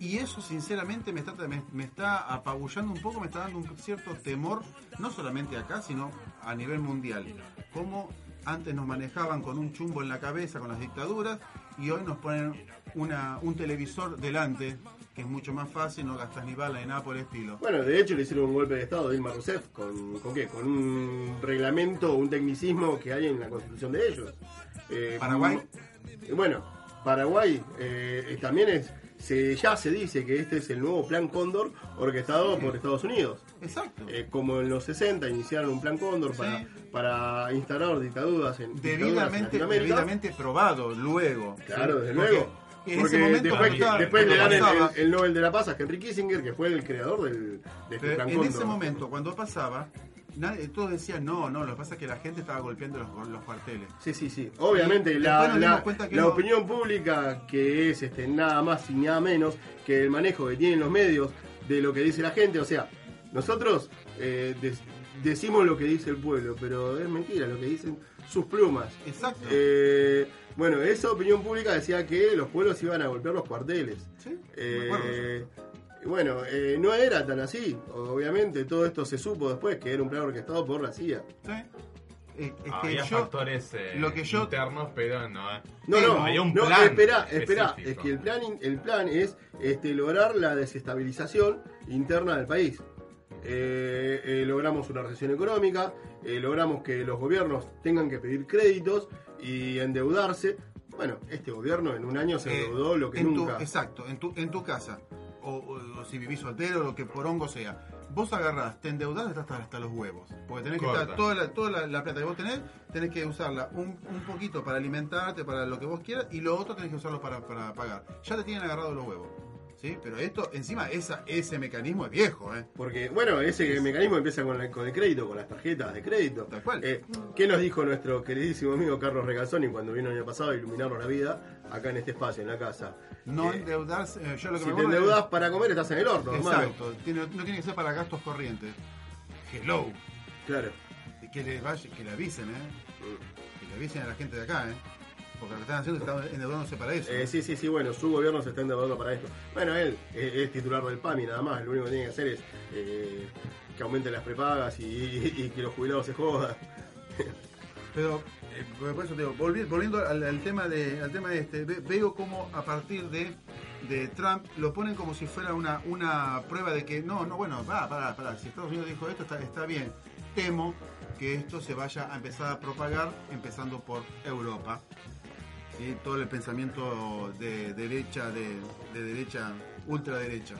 Y eso sinceramente me está, me, me está apabullando un poco, me está dando un cierto temor, no solamente acá, sino a nivel mundial. Como antes nos manejaban con un chumbo en la cabeza con las dictaduras y hoy nos ponen una, un televisor delante, que es mucho más fácil, no gastas ni bala ni nada por el estilo. Bueno, de hecho le hicieron un golpe de Estado a Dilma Rousseff con, ¿con qué? Con un reglamento, un tecnicismo que hay en la constitución de ellos. Eh, Paraguay. Bueno, Paraguay eh, también es, se, ya se dice que este es el nuevo plan Cóndor orquestado por Estados Unidos. Exacto. Eh, como en los 60 iniciaron un plan Cóndor para, Sí. para instaurar dictaduras en, dictaduras en debidamente, Latinoamérica. debidamente probado luego. Claro, desde Porque luego. En ese momento después, cuando estaba- después le dan el, el- el Nobel de la Paz a Henry Kissinger, que fue el creador del, de este plan en Cóndor. ese momento, cuando pasaba, nadie, todos decían no, no, lo que pasa es que la gente estaba golpeando los, los cuarteles. Sí, sí, sí. Obviamente, la, la- no. opinión pública, que es este, nada más y nada menos que el manejo que tienen los medios de lo que dice la gente. O sea, nosotros eh, decimos lo que dice el pueblo, pero es mentira lo que dicen sus plumas. Exacto. Eh, bueno, esa opinión pública decía que los pueblos iban a golpear los cuarteles. Sí, Eh, me acuerdo. Bueno, eh, no era tan así. Obviamente, todo esto se supo después que era un plan orquestado por la CIA. Sí. Eh, es que Había yo, factores eh, lo que yo- internos, pero no. eh. No, no, había un no, plan. espera, espera, es que el plan, el plan es este, lograr la desestabilización interna del país. Eh, eh, logramos una recesión económica, eh, logramos que los gobiernos tengan que pedir créditos y endeudarse. Bueno, este gobierno en un año se eh, endeudó lo que en tu- nunca. exacto, en tu, en tu casa, o, o- o si vivís soltero, lo que por hongo sea, vos agarrás, te endeudás hasta, hasta, hasta los huevos. Porque tenés que estar toda, la, toda la, la plata que vos tenés, tenés que usarla un, un poquito para alimentarte, para lo que vos quieras, y lo otro tenés que usarlo para, para pagar. Ya te tienen agarrado los huevos. ¿Sí? Pero esto, encima, esa, ese mecanismo es viejo, ¿eh? Porque, bueno, ese mecanismo empieza con, la- con el crédito, con las tarjetas de crédito. Tal cual. Eh, ¿Qué nos dijo nuestro queridísimo amigo Carlos Regalzoni cuando vino el año pasado a iluminarnos la vida acá en este espacio, en la casa? No Eh, endeudarse, eh, yo lo que Si me te es- endeudas para comer, estás en el horno. Exacto, tiene- no tiene que ser para gastos corrientes. Hello. Claro. Que le, vaya, que le avisen, ¿eh? Que le avisen a la gente de acá, ¿eh? Porque lo que están haciendo están endeudándose para eso. Eh, sí, sí, sí, bueno, su gobierno se está endeudando para esto. Bueno, él eh, es titular del PAMI nada más, lo único que tiene que hacer es eh, que aumenten las prepagas y, y que los jubilados se jodan. Pero, eh, por eso te digo, volvi- volviendo al, al tema de al tema este, ve- veo como a partir de, de Trump lo ponen como si fuera una, una prueba de que no, no, bueno, va, para, para, si Estados Unidos dijo esto, está, está bien. Temo que esto se vaya a empezar a propagar, empezando por Europa. ¿Sí? Todo el pensamiento de derecha, de, de derecha, ultraderecha.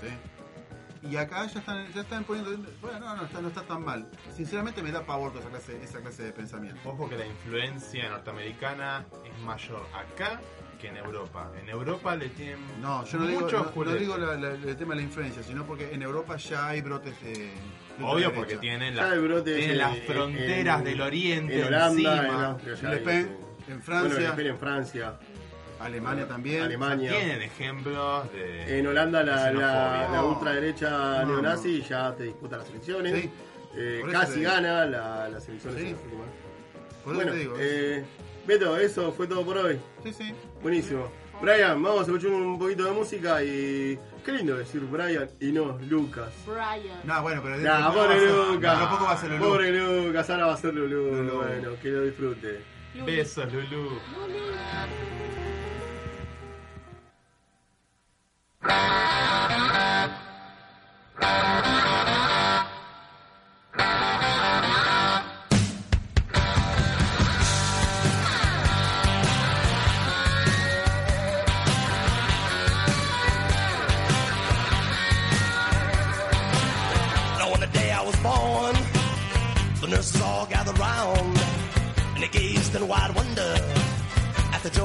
¿sí? Y acá ya están, ya están poniendo. Bueno, no, no está, no está tan mal. Sinceramente me da pavor toda esa clase, esa clase de pensamiento. Ojo que la influencia norteamericana es mayor acá que en Europa. En Europa le tienen No, yo no digo, no- digo la- la- el tema de la influencia, sino porque en Europa ya hay brotes de. Obvio porque tienen, la- las fronteras en- del oriente En Holanda, encima. en Austria, ya Le hay, Pen, sí. En Francia. Bueno, Pen en Francia, Alemania también. Alemania. Tienen ejemplos de... En Holanda la, ultraderecha No, neonazi ya te disputa las elecciones. Sí. Eh, casi gana la- las elecciones. Sí. en. Por Bueno, te digo. eh, Beto, eso fue todo por hoy. sí, sí. Buenísimo. Brian, vamos a escuchar un poquito de música y. Qué lindo decir Brian y no Lucas. Brian. No, bueno, pero Nah, pobre poco va a ser- Lucas. Tampoco va a ser Lulú. Pobre Lucas, ahora va a ser. Lulú. Bueno, que lo disfrute. Lulu. Beça, Lulu. Lulu.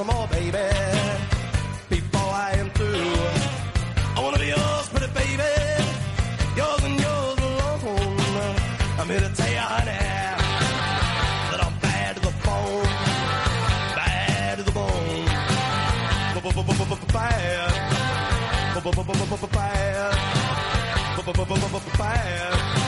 some more, baby. Before I am through, I wanna be yours, pretty baby. Yours and yours alone. I'm here to tell you, honey, that I'm bad to the bone, bad to the bone, bad, bad, bad, bad.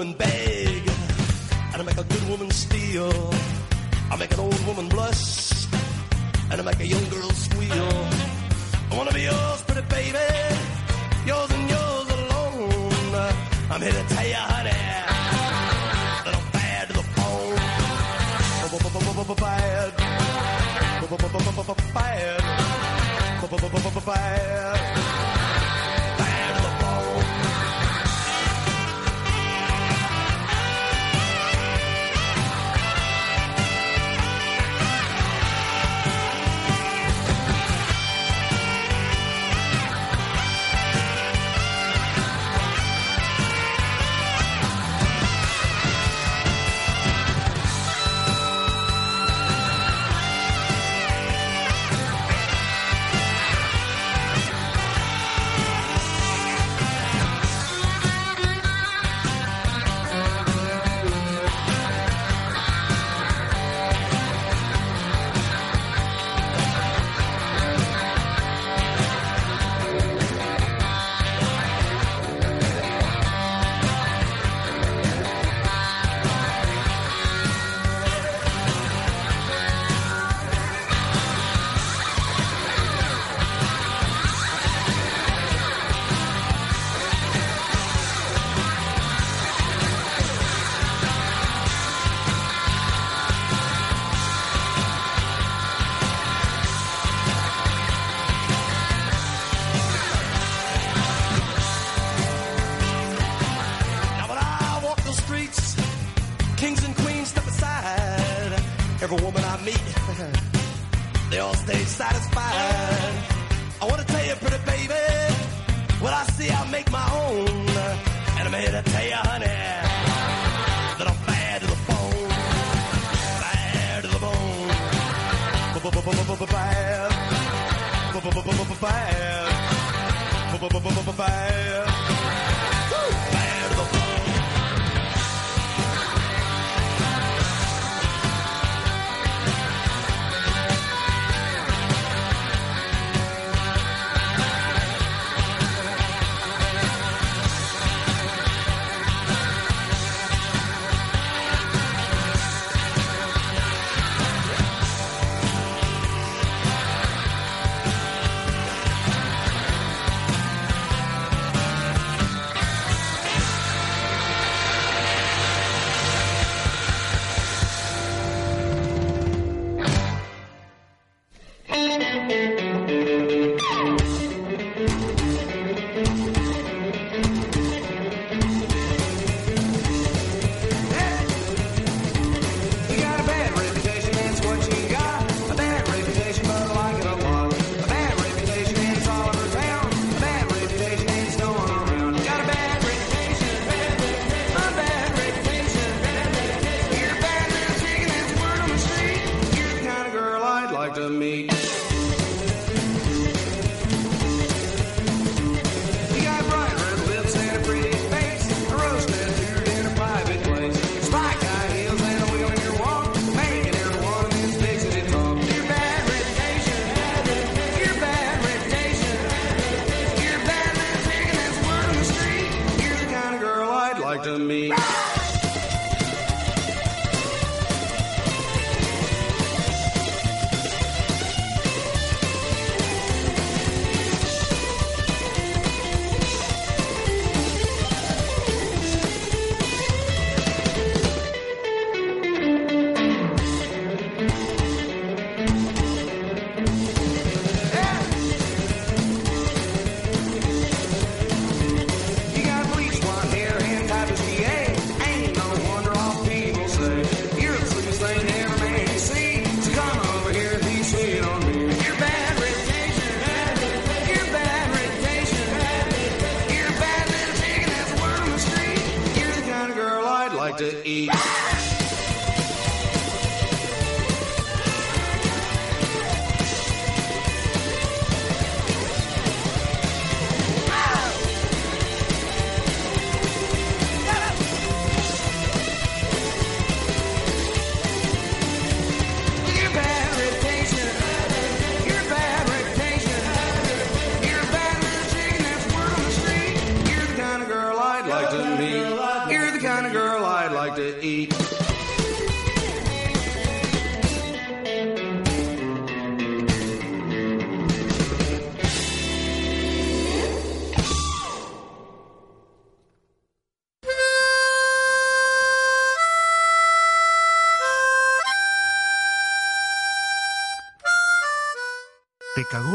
woman back.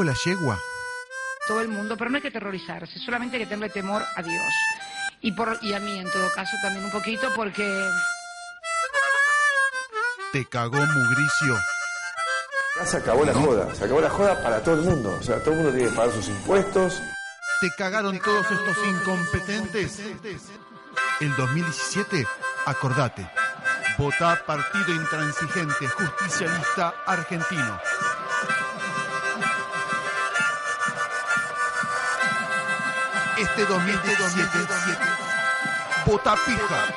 La yegua? todo el mundo, pero no hay que terrorizarse, solamente hay que tenerle temor a Dios. Y, por, y a mí, en todo caso, también un poquito, porque ¿Te cagó Mugricio? Ya se acabó la joda, se acabó la joda para todo el mundo. O sea, todo el mundo tiene que pagar sus impuestos. ¿Te cagaron todos estos incompetentes? El 2017, acordate. Votá Partido Intransigente Justicialista Argentino. Este 2017, vota pija.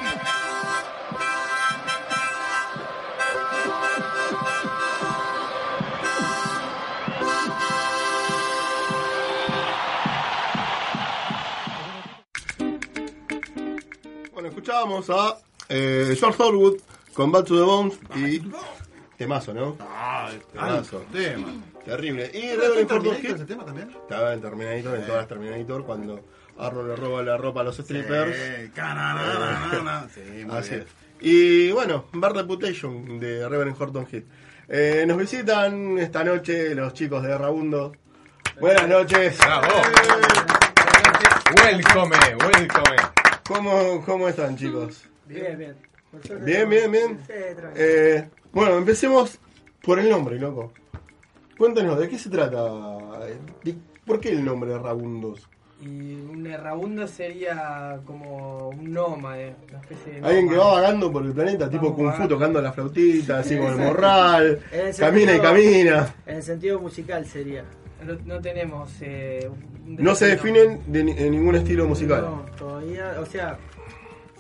Bueno, escuchábamos a eh, George Thorwood con Back to the Bones y. Temazo, ¿no? Ah, Temazo. tema. Terrible. Y ¿Está Reverend en Gordon Terminator Hill ese tema también? estaba en Terminator, en todas las Terminator, cuando Arnold le roba la ropa a los strippers. Sí, cananana, sí, muy Así bien. es. Y bueno, Bad Reputation de Reverend Horton Heat. Eh, nos visitan esta noche los chicos de Rabundo. Buenas noches. Welcome, welcome. ¿Cómo, ¿Cómo están, chicos? Bien, bien. Bien, bien, bien. Sí, tranquilo. Eh, bueno, empecemos por el nombre, loco. Cuéntanos, ¿de qué se trata? ¿De- ¿Por qué el nombre de Rabundos? Y un errabundo sería como un nómade, una especie de Alguien que va vagando por el planeta, tipo Kung Fu tocando la flautita, así con el morral, En el camina y camina. En el sentido musical sería. No, no tenemos. Eh, un No se definen de ni- en ningún estilo musical. No, todavía. O sea.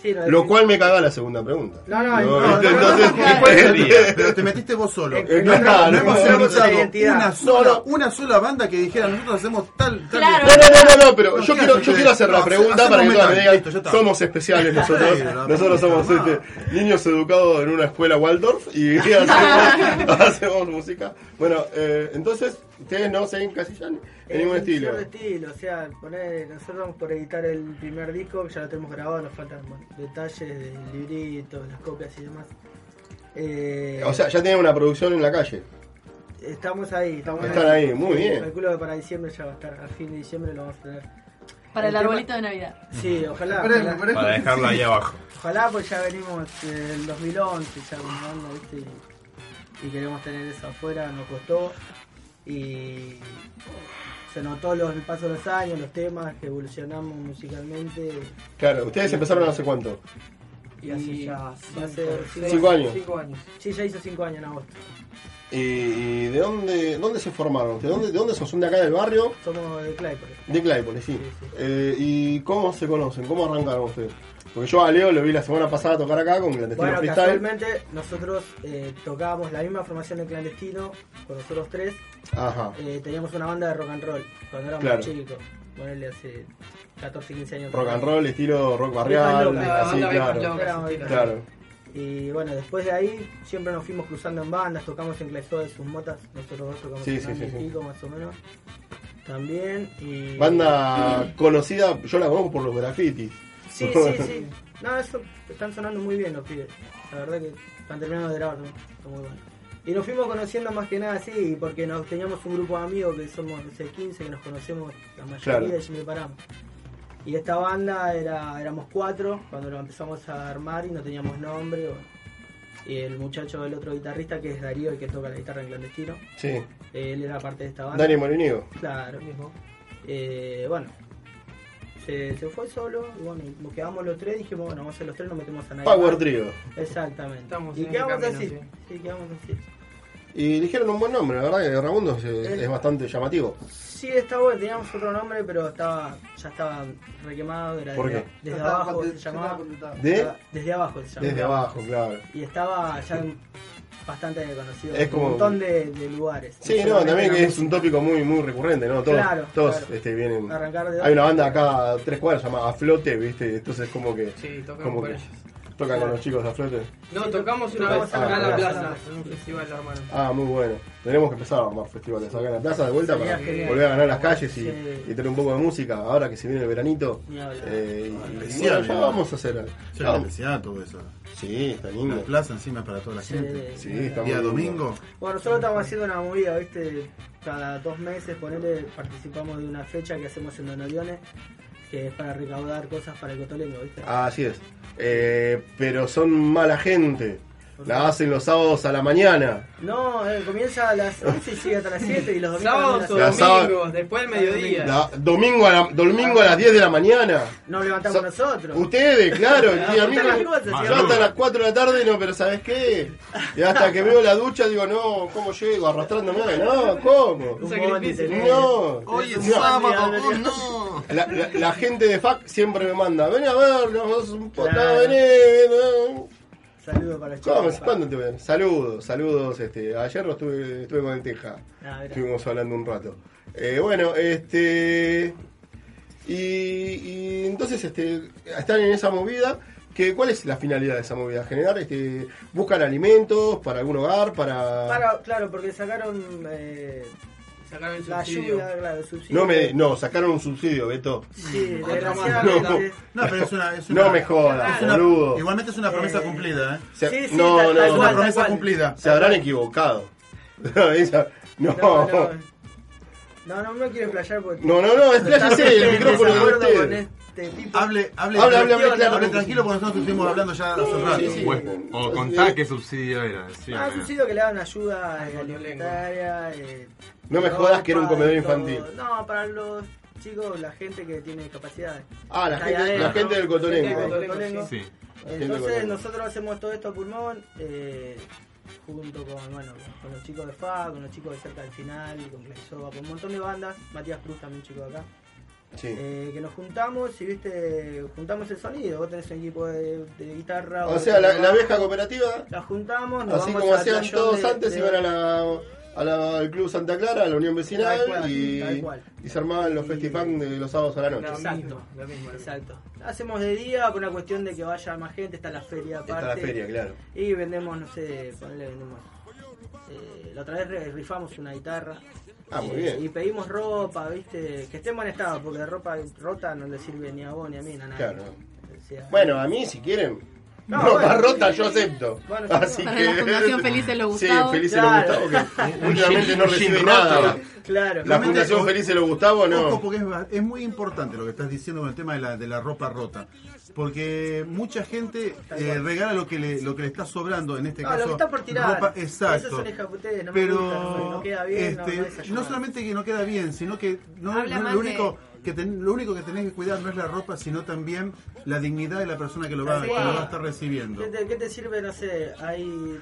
Sí, no, Lo cual me caga la segunda pregunta. No, no, no, ¿viste? no, Entonces, no, no, ¿Cuál eh? Pero te metiste vos solo. Eh, No, no, no hemos identidad. una sola, No, no. una sola banda que dijera nosotros hacemos tal, tal Claro. No, no, no, no, no, pero No, yo ¿qué quiero, yo quiero hacer la pregunta para que todos me digan, somos especiales nosotros. Nosotros somos este, niños educados en una escuela Waldorf y hacemos, hacemos música. Bueno, eh, entonces, ustedes no se encasillan en ningún Eh, estilo. cierto estilo, o sea, poner, nosotros vamos por editar el primer disco, que ya lo tenemos grabado, nos faltan bueno, detalles del librito, las copias y demás. Eh, O sea, ya tienen una producción en la calle. estamos ahí, estamos Están ahí, muy bien. Calculo que para diciembre ya va a estar, a fin de diciembre lo vamos a tener. Para el tema- arbolito de Navidad. Sí, ojalá. Para dejarla ahí abajo. Ojalá, pues ya venimos del 2011, ya con ¿viste? Y, y queremos tener eso afuera, nos costó. Y se notó los, el paso de los años, los temas, que evolucionamos musicalmente. Claro, ustedes empezaron hace cuánto. Y hace ya a ser cinco- Cinco años. Cinco años. Sí, ya hizo cinco años en agosto. ¿Y, y de dónde dónde se formaron? ¿De dónde, de dónde son? ¿Son de acá del barrio? Somos de Claypole. De Claypole, sí. Sí, sí. Eh, ¿Y cómo se conocen? ¿Cómo arrancaron ustedes? Porque yo a Leo lo vi la semana pasada tocar acá con Clandestino Bueno, Freestyle. casualmente nosotros eh, tocábamos la misma formación de clandestino, con nosotros tres. Ajá. Eh, teníamos una banda de rock and roll cuando éramos Claro. chicos. Ponerle hace 14, 15 años. Rock and roll, estilo rock barrial, así, claro. Y bueno, después de ahí siempre nos fuimos cruzando en bandas, tocamos en Clay de sus motas, nosotros dos tocamos Sí, en sí, sí, más o menos. También y... Banda conocida, yo la conozco por los grafitis. Sí, sí, sí. No, eso están sonando muy bien los pibes. La verdad que están terminando de grabar, ¿no? Está muy bueno. Y nos fuimos conociendo más que nada así, porque nos teníamos un grupo de amigos que somos, no sé, 15, que nos conocemos la mayoría Claro. y siempre paramos. Y esta banda era, éramos cuatro cuando lo empezamos a armar y no teníamos nombre. bueno. Y el muchacho, el otro guitarrista, que es Darío, el que toca la guitarra en clandestino, Sí. él era parte de esta banda. Dani Moliniego. Claro, mismo. Eh, bueno, se, se fue solo y bueno, nos quedamos los tres dijimos, bueno, vamos a ser los tres, no metemos a nadie. Power más. Trio. Exactamente. Estamos y quedamos camino, así. sí. Sí, quedamos así. Y eligieron un buen nombre, la verdad que Ramundo es, es bastante llamativo. Sí, está bueno, teníamos otro nombre, pero estaba ya estaba requemado, era ¿Por desde, qué? desde abajo se llamaba. ¿De? Desde abajo se llamaba. Desde abajo, claro. Y estaba ya bastante conocido Es en como- un montón de, de lugares. Sí, no, también que es música. un tópico muy muy recurrente, ¿no? Todos, Claro, todos claro. este, vienen. Arrancar de Hay una banda acá a tres cuadras llamada A Flote, ¿viste? Entonces como que. Sí, como con que ellos. Tocan con los chicos de A Flote. No, tocamos una vez acá en la la plaza, en un festival hermano. Ah, muy bueno. Tenemos que empezar a armar festivales acá en la plaza de vuelta para volver a ganar las calles y, tener un poco de música. Ahora que se viene el veranito. Eh, y- bueno, ya vamos a hacer algo. Ya- especial todo eso. Sí, está La lindo. plaza encima para toda la Sí. gente. Sí, está Día domingo. Bueno, nosotros estamos haciendo una movida, ¿viste? Cada dos meses, ponele, participamos de una fecha que hacemos en Don Aviones, que es para recaudar cosas para el cotolengo, ¿viste? Ah, así es. Eh, pero son mala gente. La hacen los sábados a la mañana. No, eh, comienza a las 11 y sigue hasta las 7 y los domingos Sábados o las sábado- domingos, después del mediodía. La- domingo, a la- domingo a las 10 de la mañana. Nos levantamos So- nosotros. Ustedes, claro. Y a mí yo hasta las 4 de la tarde, no, pero ¿sabes qué? Y hasta que veo la ducha digo, no, ¿cómo llego? Arrastrándome. No, ¿cómo? No. Hoy es No. sábado, oh, no. La, la- la gente de FAC siempre me manda, ven a vernos, un poco, Claro. vení, vení. Saludos para chicos. ¿Cuándo te ven? Saludos, saludos. Este, ayer lo estuve, estuve con el Teja. Ah. Estuvimos hablando un rato. Eh, bueno, este. Y, y entonces este, están en esa movida. Que, ¿Cuál es la finalidad de esa movida? Generar, este, buscan alimentos para algún hogar, para. Para- claro, porque sacaron eh, Sacaron el la subsidio. ayuda, claro, el subsidio. No me, no, sacaron un subsidio, Beto. Sí, Otro desgraciadamente. No, pero es una. Es una No me jodas, es una- boludo. Igualmente es una promesa Eh, cumplida, ¿eh? Se- Sí, sí, no, tal- no, tal Es no, una promesa tal cumplida. se habrán equivocado. Esa- no. No, no, no, no me quiero explayar porque... No, no, no, expláyese, el micrófono de usted. Este tipo. Hable, hable, Hable, hable, hable, claro. hable tranquilo porque nosotros estuvimos hablando ya hace un rato. O, o contá qué subsidio era. sí, Ah, eh. subsidio que le dan ayuda eh, alimentaria. eh, No me jodas que era un comedor infantil. No, para los chicos, la gente que tiene discapacidades. Ah, la gente, la gente del Cotolengo. Del. Sí. Entonces nosotros hacemos todo esto a pulmón, eh, junto con, bueno, con los chicos de FA, con los chicos de cerca del final, con Claisoba, con un montón de bandas, Matías Cruz también chico de acá, Sí. eh, que nos juntamos y viste, juntamos el sonido, vos tenés un equipo de, de guitarra. O sea, la, la vieja cooperativa, La juntamos, nos así vamos como hacían todos de- antes, de- iban a la, a la- al Club Santa Clara, a la Unión Vecinal cual, y, se armaban los festifans de los sábados a la noche. Lo Exacto. mismo, lo mismo. Exacto. Hacemos de día por una cuestión de que vaya más gente, está la feria aparte. Está la feria, claro. Y vendemos, no sé, ponele, vendemos. eh, la otra vez re- rifamos una guitarra. Ah, muy bien. Y pedimos ropa, viste, que esté en buen estado, porque la ropa rota no le sirve ni a vos ni a mí, ni a nadie. Claro. O sea, Bueno, a mí si quieren, No, ropa bueno, rota sí, yo sí. acepto. Bueno, sí, Así Para que, la Fundación Felices Lo Sí, Gustavo. Felices Claro. Lo Gustavo, que últimamente no recibe nada. Claro. La Fundación Felices Lo Gustavo Ojo, no. porque es, es muy importante lo que estás diciendo con el tema de la, de la ropa rota. Porque mucha gente eh, regala lo que le, lo que le está sobrando, en este No, caso. lo que está por tirar. Ropa, Eso exacto. no me Pero gusta, no, no queda bien, no, este, no solamente que no queda bien, sino que no, lo de- único que ten- lo único que tenés que cuidar no es la ropa, sino también la dignidad de la persona que lo va, que lo va a estar recibiendo. ¿Qué te, qué te sirve? No sé, hay...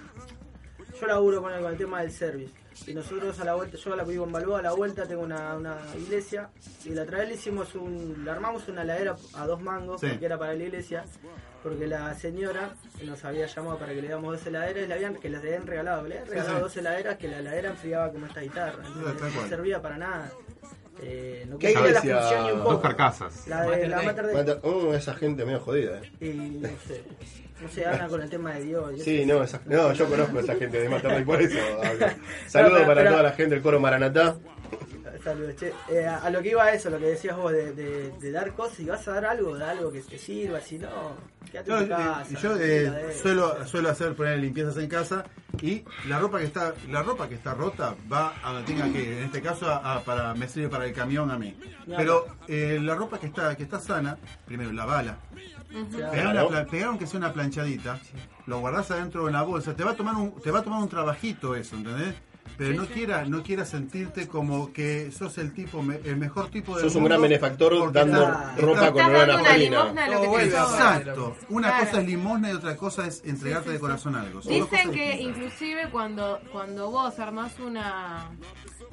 Yo laburo con el, con el tema del service. Y nosotros a la vuelta, yo la vivo en Balboa, a la vuelta tengo una, una iglesia. Y la otra vez le hicimos un... Le armamos una heladera a dos mangos, Sí. porque era para la iglesia. Porque la señora nos había llamado para que le diéramos dos heladeras y le habían, que les habían regalado. Le habían regalado sí. dos heladeras que la heladera enfriaba como esta guitarra. Entonces, no servía para nada. Eh, no ¿Qué la iglesia? función ni un poco. Dos carcasas. La de la Mater Dei. Oh, esa gente medio jodida. eh. Y no sé, no sé, hablan con el tema de Dios. y Sí, no, esa- no, yo conozco a esa gente de Materrey por eso. hablo. Saludos pero- para pero- toda la gente del coro Maranatá. Saludos, che. Eh, a, a lo que iba eso, lo que decías vos, de, de, de dar cosas, y vas a dar algo, da algo que te sirva, si no, quédate Yo, en tu eh, casa. yo, no eh, suelo, suelo hacer poner limpiezas en casa y la ropa que está la ropa que está rota va a tenga que en este caso a- a- para me sirve para el camión a mí pero eh, la ropa que está que está sana primero la bala Claro. pegar, una pla- pegar aunque sea una planchadita lo guardás adentro de una bolsa te va a tomar un te va a tomar un trabajito eso ¿entendés? pero Sí, no sí. quiera no quiera sentirte como que sos el tipo me- el mejor tipo del Sos un gran benefactor dando está- ropa está- con olor a dando una limosna a lo que te Exacto. Una Claro. cosa es limosna y otra cosa es entregarte Sí, sí, de sí. corazón algo. Son dos Dicen cosas que distintas. inclusive cuando, cuando vos armás una...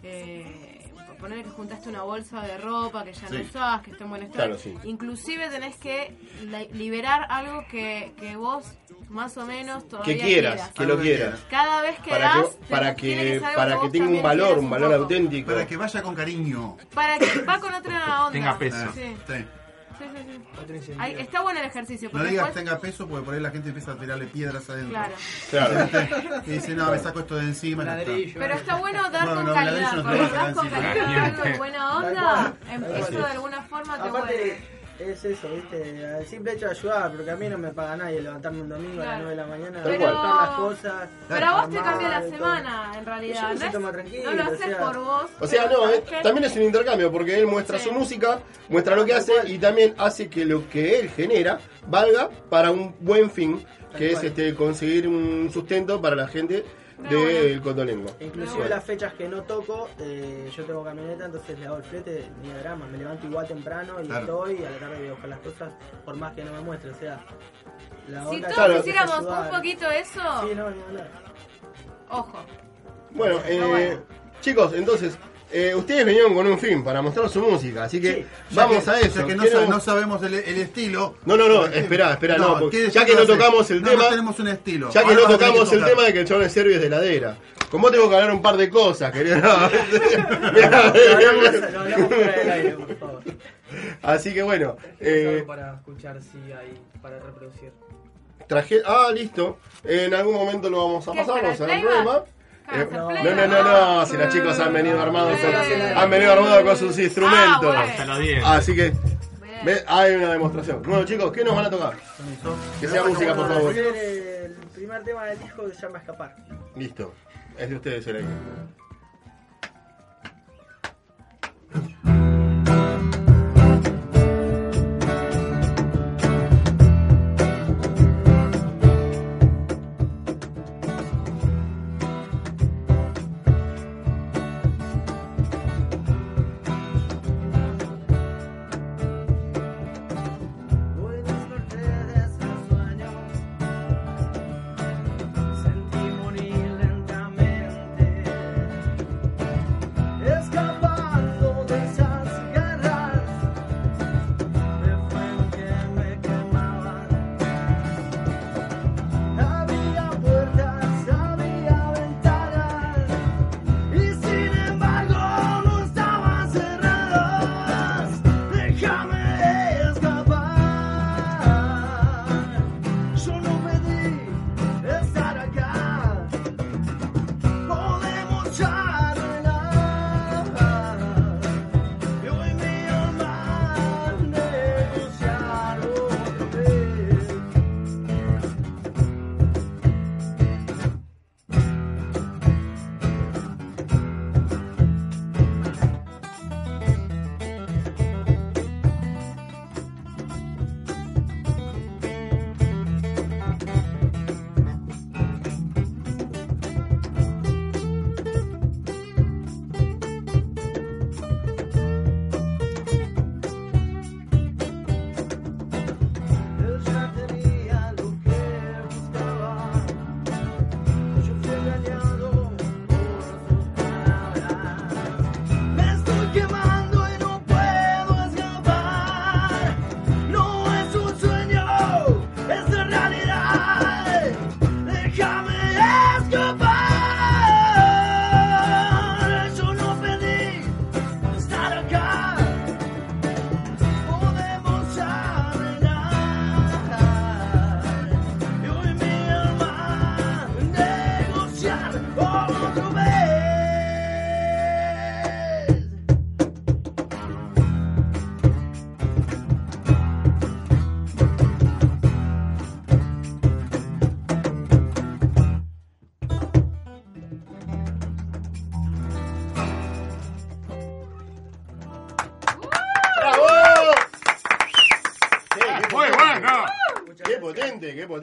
Eh, poner que juntaste una bolsa de ropa que ya no Sí. usás, que está en buen estado. Claro, sí. Inclusive tenés que li- liberar algo que, que vos más o menos todavía Que quieras, que lo quieras. Cada vez que Para das, que, para que, para que tenga un valor, quieras un valor poco. auténtico. Para que vaya con cariño. Para que va con otra onda. Tenga peso. Sí. Sí. Sí, sí, está bueno el ejercicio. No digas después- tenga peso porque por ahí la gente empieza a tirarle piedras adentro. Claro. Claro. Y dice, no, me saco esto de encima. Ladrillo. Pero está bueno dar No, con no, calidad. Cuando das con algo en buena onda, em- cual. de alguna forma te Aparte, vuelve. Es eso, ¿viste? El simple hecho de ayudar, porque a mí no me paga nadie levantarme un domingo a las Claro. 9 de la mañana, Pero- buscar las cosas. Pero a vos te armar cambia la y todo. semana, en realidad. No, siento es- más tranquilo, no lo o haces sea. por vos. O sea, pero no, ¿sabes eh, qué? también es un intercambio porque él muestra Sí. su música, muestra lo que hace y también hace que lo que él genera valga para un buen fin, que es cual. este conseguir un sustento para la gente Pero bueno. Cotolengo. Inclusive Bueno. las fechas que no toco, eh, yo tengo camioneta, entonces le hago el flete, ni de drama, me levanto igual temprano y Claro. estoy, y a la tarde voy a buscar las cosas, por más que no me muestre, o sea... La Si todos Claro. hiciéramos un poquito eso, Sí, no, ni hablar. ojo. Bueno, eh, bueno. chicos, entonces, eh, ustedes vinieron con un fin para mostrar su música, así que Sí. Vamos que- a eso. Ya que no, Quiero- no sabemos el, el estilo. No, no, no, espera, espera, no, porque ¿qué ya que no tocamos el No, tema- No tenemos un estilo. Ya que Ahora no tocamos que el tema de que el chabón es serbio es de heladera. Como tengo que hablar un par de cosas, querido. No. Así que bueno, eh, para escuchar si hay para reproducir. traje. Ah, listo. En algún momento lo vamos a ¿Qué, pasar, vamos a el problema. ¿Para Eh, no, no, no, no, si los chicos han venido armados, Eh. han venido armados con sus instrumentos. Ah, bueno. Hasta los 10. Así que ve, hay una demostración. Bueno, chicos, ¿qué nos van a tocar? Que sea música, por favor. el primer tema del disco que se llama Escapar. Listo. Es de ustedes el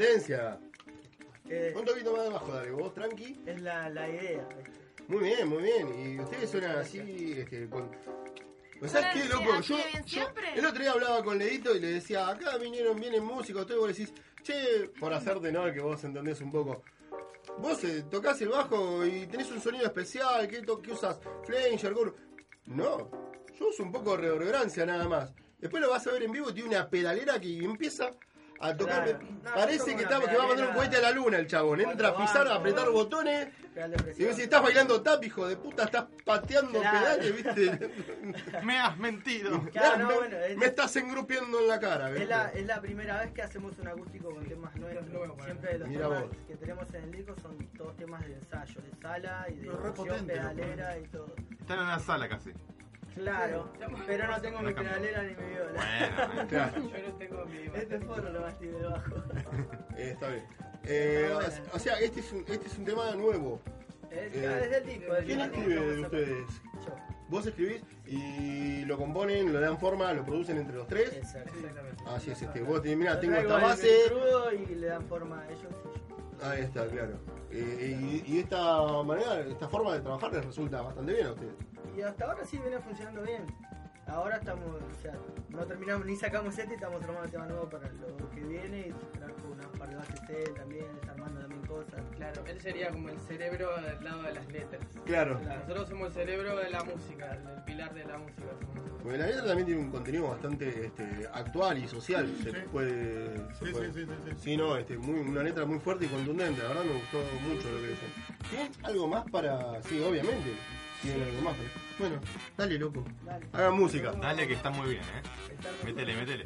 potencia! Que Un poquito más abajo, dale, vos tranqui. es la, la idea. Muy bien, muy bien. Y ustedes suenan así, este, con... ¿Pues ¿Sabes qué, loco? Yo, el otro día hablaba con Leito y le decía, acá vinieron, vienen músicos, todo, y vos decís, che, por hacerte, ¿no? Que vos entendés un poco. Vos eh, tocás el bajo y tenés un sonido especial, ¿qué, to- qué usas? Flanger, Gur. No, yo uso un poco de reverberancia nada más. Después lo vas a ver en vivo y tiene una pedalera que empieza a tocar. Claro. No, Parece que, una que va a mandar un cohete a la luna el chabón. Entra a pisar, a apretar botones. Y vos si estás bailando tap, hijo de puta, estás pateando Claro. pedales, ¿viste? Me has mentido. Claro, me, no, bueno, es- me estás engrupiendo en la cara, Es ¿viste? la, es la primera vez que hacemos un acústico con temas nuestros. Siempre los Mira temas vos. que tenemos en el disco son todos temas de ensayo, de sala y de potente, pedalera y todo. Están en una sala casi. Claro, pero no tengo mi pedalera ni mi viola. Bueno, Claro. Yo no tengo mi Este foro lo bastí debajo. Eh, está bien. Eh, o, o sea, este es un, este es un tema nuevo. Es, Eh, ah, es disco. del ¿Quién escribe de ustedes? Yo. Vos escribís y lo componen, lo dan forma, lo producen entre los tres. Exactamente. Así es, este. Vos te mira, Yo tengo esta el- base. el crudo y le dan forma a ellos y yo. Ahí está, claro. Eh, y, esta manera, esta forma de trabajar les resulta bastante bien a ustedes. Y hasta ahora sí viene funcionando bien. Ahora estamos, o sea, no terminamos ni sacamos este estamos armando tema nuevo para lo que viene y trajo unas par de bases también, está armando. Claro, él sería como el cerebro al lado de las letras. Claro. Nosotros somos el cerebro de la música, el, pilar de la música. Porque la letra también tiene un contenido bastante este, actual y social. Se Sí. puede. se Sí, puede- sí, sí, sí, sí. Sí, no, este, muy, una letra muy fuerte y contundente. La verdad me gustó mucho lo que dicen. ¿Tienen algo más para.? Sí, obviamente. Tienen algo más. pero- Bueno, dale, loco. Dale. Hagan música. Dale que está muy bien, eh. Métele, métele.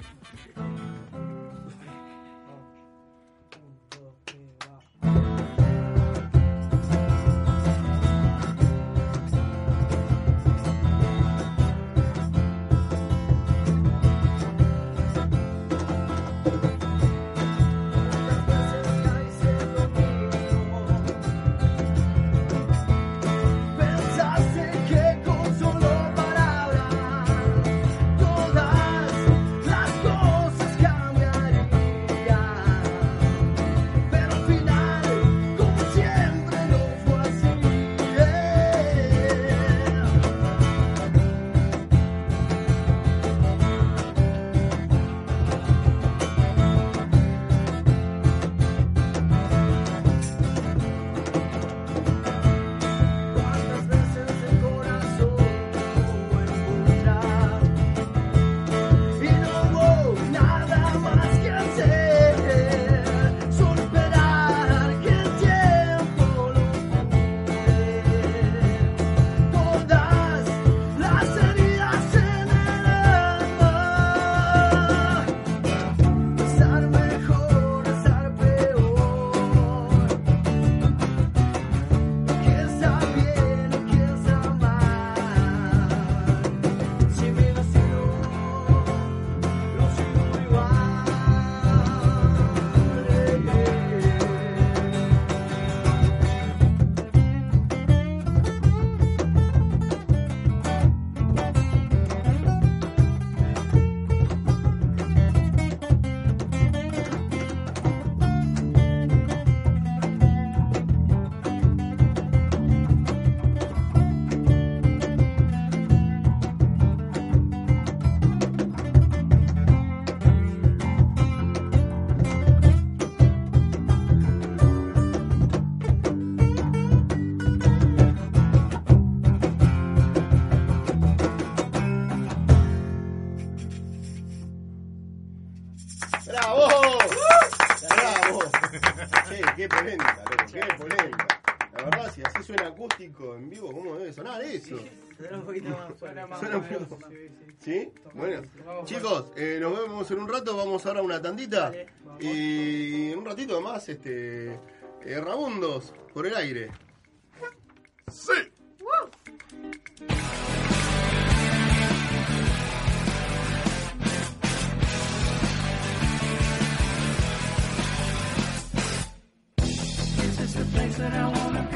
¿Sí? Bueno, chicos, eh, nos vemos en un rato, vamos ahora a una tandita. Y en un ratito más, este. eh, Rabundos, por el aire. ¡Sí! Is this the place that I wanna be?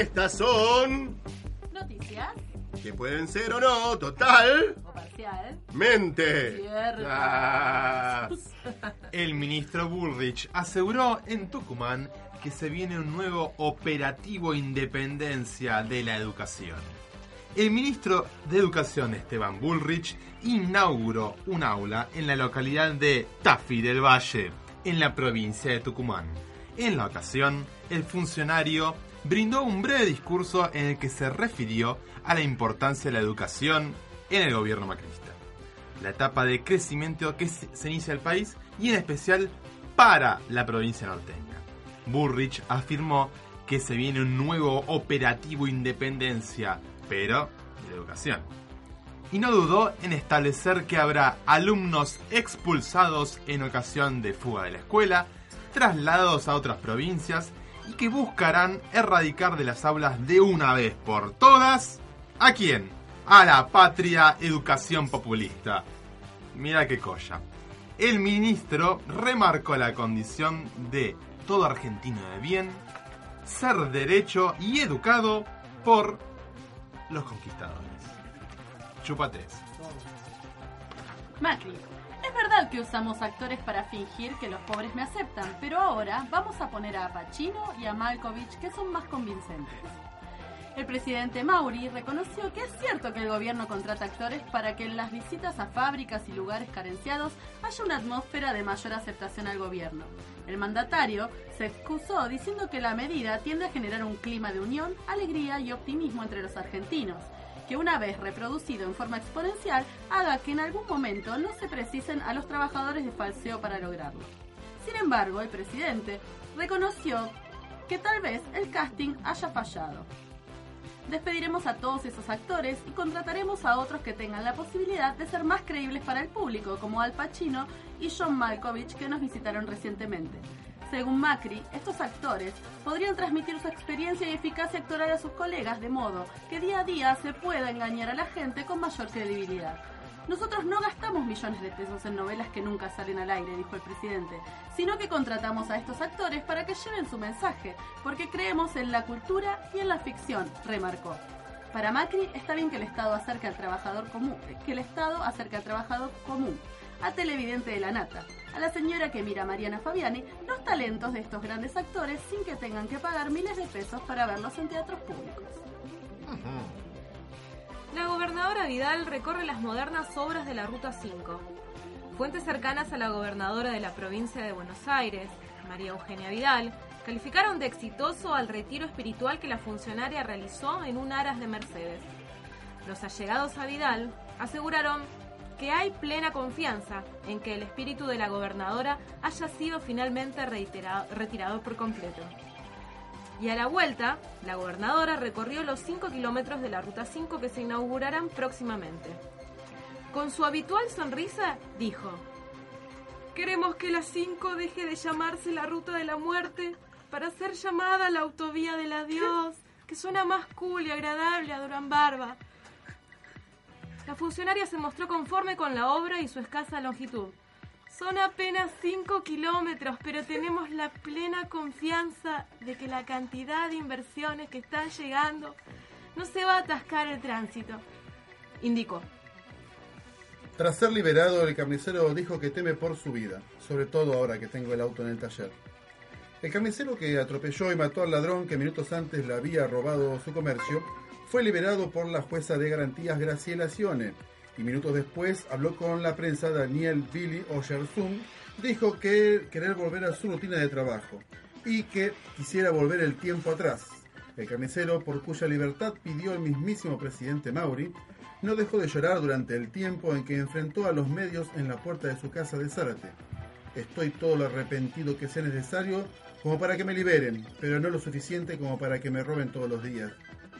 Estas son. Noticias que pueden ser o no, total. o parcial. Mente. Cierto. Ah. El ministro Bullrich aseguró en Tucumán que se viene un nuevo operativo independencia de la educación. El ministro de Educación Esteban Bullrich inauguró un aula en la localidad de Tafí del Valle, en la provincia de Tucumán. En la ocasión, el funcionario brindó un breve discurso en el que se refirió a la importancia de la educación en el gobierno macrista la etapa de crecimiento que se inicia el país y en especial para la provincia norteña. Burrich afirmó que se viene un nuevo operativo independencia, pero de educación. Y no dudó en establecer que habrá alumnos expulsados en ocasión de fuga de la escuela, trasladados a otras provincias y que buscarán erradicar de las aulas de una vez por todas ¿a quién? A la patria educación populista. Mira qué colla. El ministro remarcó la condición de todo argentino de bien ser derecho y educado por los conquistadores. Chupa tres. Macri. Es verdad que usamos actores para fingir que los pobres me aceptan, pero ahora vamos a poner a Pacino y a Malkovich que son más convincentes. El presidente Mauri reconoció que es cierto que el gobierno contrata actores para que en las visitas a fábricas y lugares carenciados haya una atmósfera de mayor aceptación al gobierno. El mandatario se excusó diciendo que la medida tiende a generar un clima de unión, alegría y optimismo entre los argentinos, que una vez reproducido en forma exponencial haga que en algún momento no se precisen a los trabajadores de falseo para lograrlo. Sin embargo, el presidente reconoció que tal vez el casting haya fallado. Despediremos a todos esos actores y contrataremos a otros que tengan la posibilidad de ser más creíbles para el público, como Al Pacino y John Malkovich que nos visitaron recientemente. Según Macri, estos actores podrían transmitir su experiencia y eficacia actoral a sus colegas de modo que día a día se pueda engañar a la gente con mayor credibilidad. Nosotros no gastamos millones de pesos en novelas que nunca salen al aire, dijo el presidente, sino que contratamos a estos actores para que lleven su mensaje, porque creemos en la cultura y en la ficción, remarcó. Para Macri está bien que el Estado acerque al trabajador común, que el Estado acerque al trabajador común, al televidente de la nata, a la señora que mira a Mariana Fabiani, los talentos de estos grandes actores sin que tengan que pagar miles de pesos para verlos en teatros públicos. La gobernadora Vidal recorre las modernas obras de la Ruta 5. Fuentes cercanas a la gobernadora de la provincia de Buenos Aires, María Eugenia Vidal, calificaron de exitoso al retiro espiritual que la funcionaria realizó en un aras de Mercedes. Los allegados a Vidal aseguraron que hay plena confianza en que el espíritu de la gobernadora haya sido finalmente retirado por completo. Y a la vuelta, la gobernadora recorrió los 5 kilómetros de la Ruta 5 que se inaugurarán próximamente. Con su habitual sonrisa, dijo, Queremos que la 5 deje de llamarse la Ruta de la Muerte para ser llamada la Autovía del Adiós, que suena más cool y agradable a Durán Barba. La funcionaria se mostró conforme con la obra y su escasa longitud. Son apenas 5 kilómetros, pero tenemos la plena confianza de que la cantidad de inversiones que están llegando no se va a atascar el tránsito, indicó. Tras ser liberado, el carnicero dijo que teme por su vida, sobre todo ahora que tengo el auto en el taller. El carnicero que atropelló y mató al ladrón que minutos antes le había robado su comercio fue liberado por la jueza de garantías Graciela Cione y minutos después habló con la prensa Daniel Billy Oyerzún, dijo que querer volver a su rutina de trabajo y que quisiera volver el tiempo atrás. El carnicero, por cuya libertad pidió el mismísimo presidente Mauri, no dejó de llorar durante el tiempo en que enfrentó a los medios en la puerta de su casa de Zárate. Estoy todo lo arrepentido que sea necesario como para que me liberen, pero no lo suficiente como para que me roben todos los días,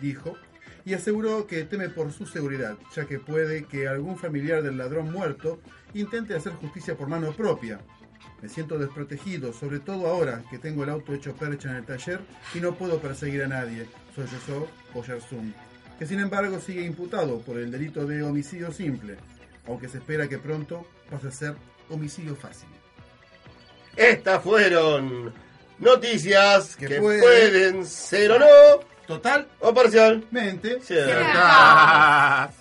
dijo, y aseguró que teme por su seguridad, ya que puede que algún familiar del ladrón muerto intente hacer justicia por mano propia. Me siento desprotegido, sobre todo ahora que tengo el auto hecho percha en el taller y no puedo perseguir a nadie, sollozó Oyarzún, que sin embargo sigue imputado por el delito de homicidio simple, aunque se espera que pronto pase a ser homicidio fácil. Estas fueron noticias que, puede- pueden ser o no. Total. O parcialmente ciertas.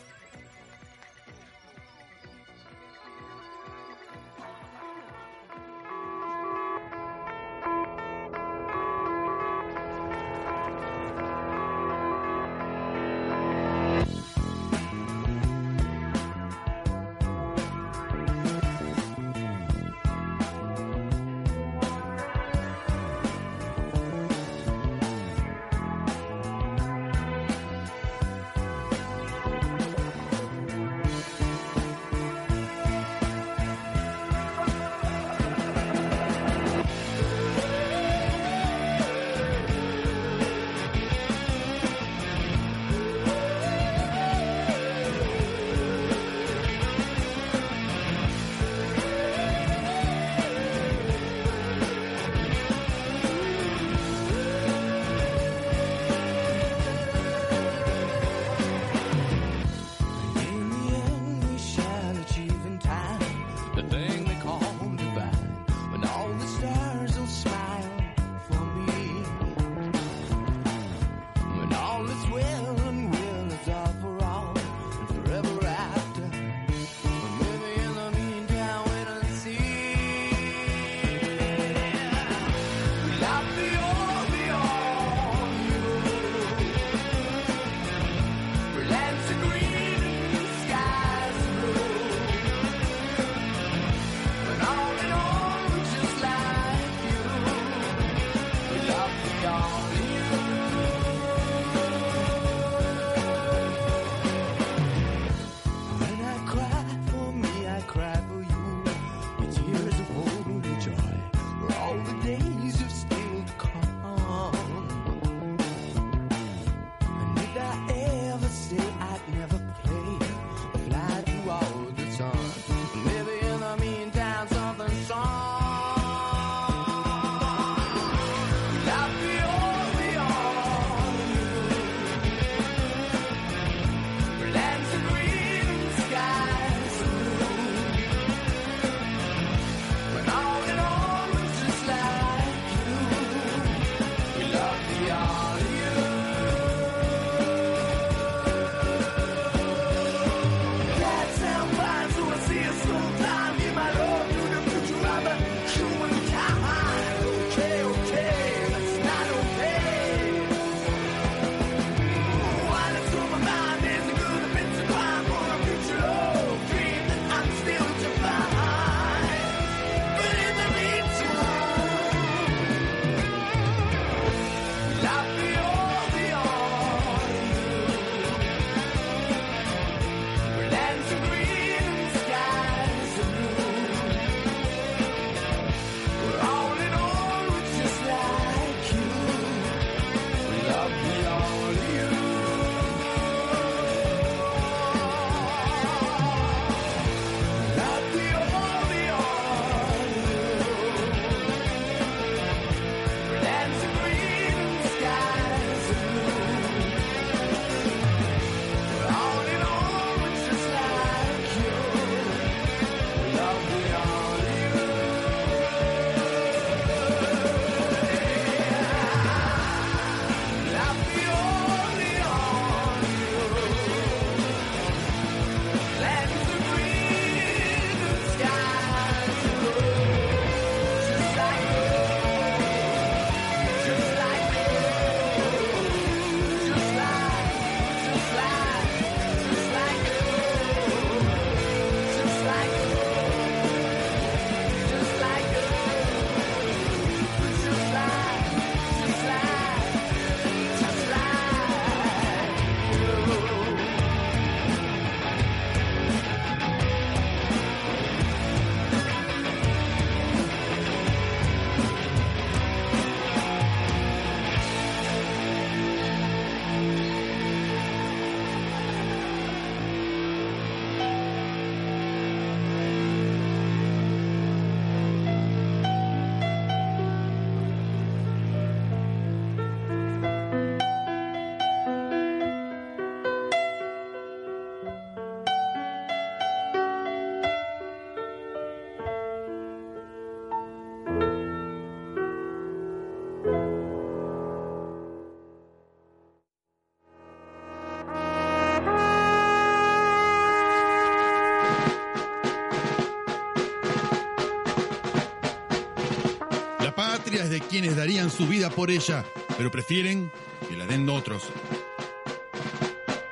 Quienes darían su vida por ella, pero prefieren que la den otros.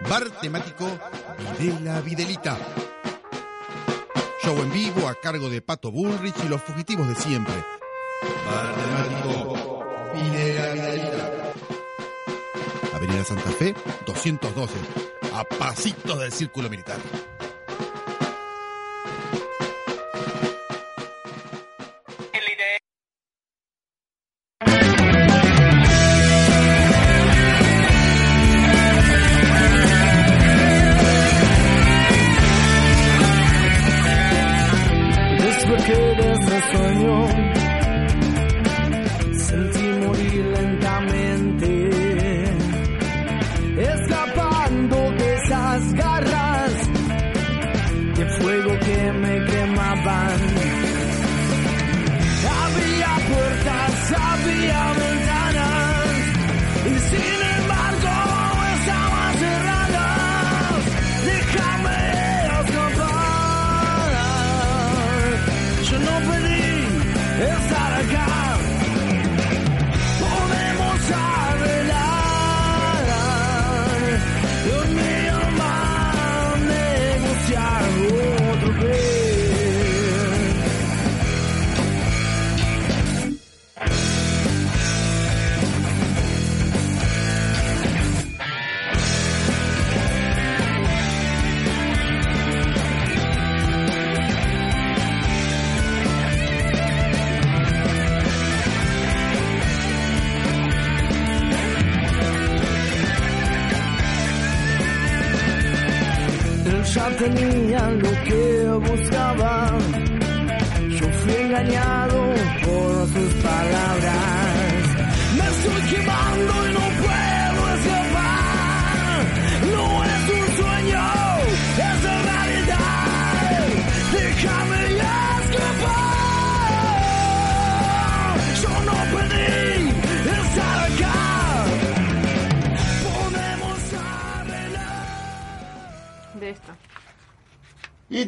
Bar temático de la Videlita. Show en vivo a cargo de Pato Bullrich y los fugitivos de siempre. Bar temático de la Videlita. Avenida Santa Fe, 212, a pasitos del Círculo Militar.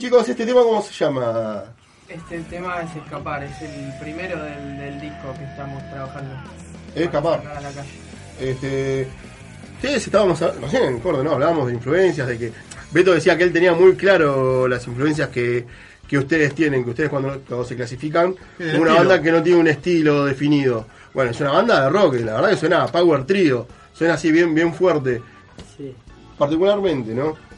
Chicos, ¿este tema cómo se llama? Este tema es Escapar, es el primero del, del disco que estamos trabajando. Escapar. Para sacar a la calle. Este, ustedes estábamos, sé, en Córdoba, ¿no? Hablábamos de influencias, de que Beto decía que él tenía muy claro las influencias que, que ustedes tienen, que ustedes cuando, cuando se clasifican, una estilo. banda que no tiene un estilo definido. Bueno, es una banda de rock, la verdad que suena a Power Trio, suena así bien, bien fuerte. Sí. Particularmente, ¿no?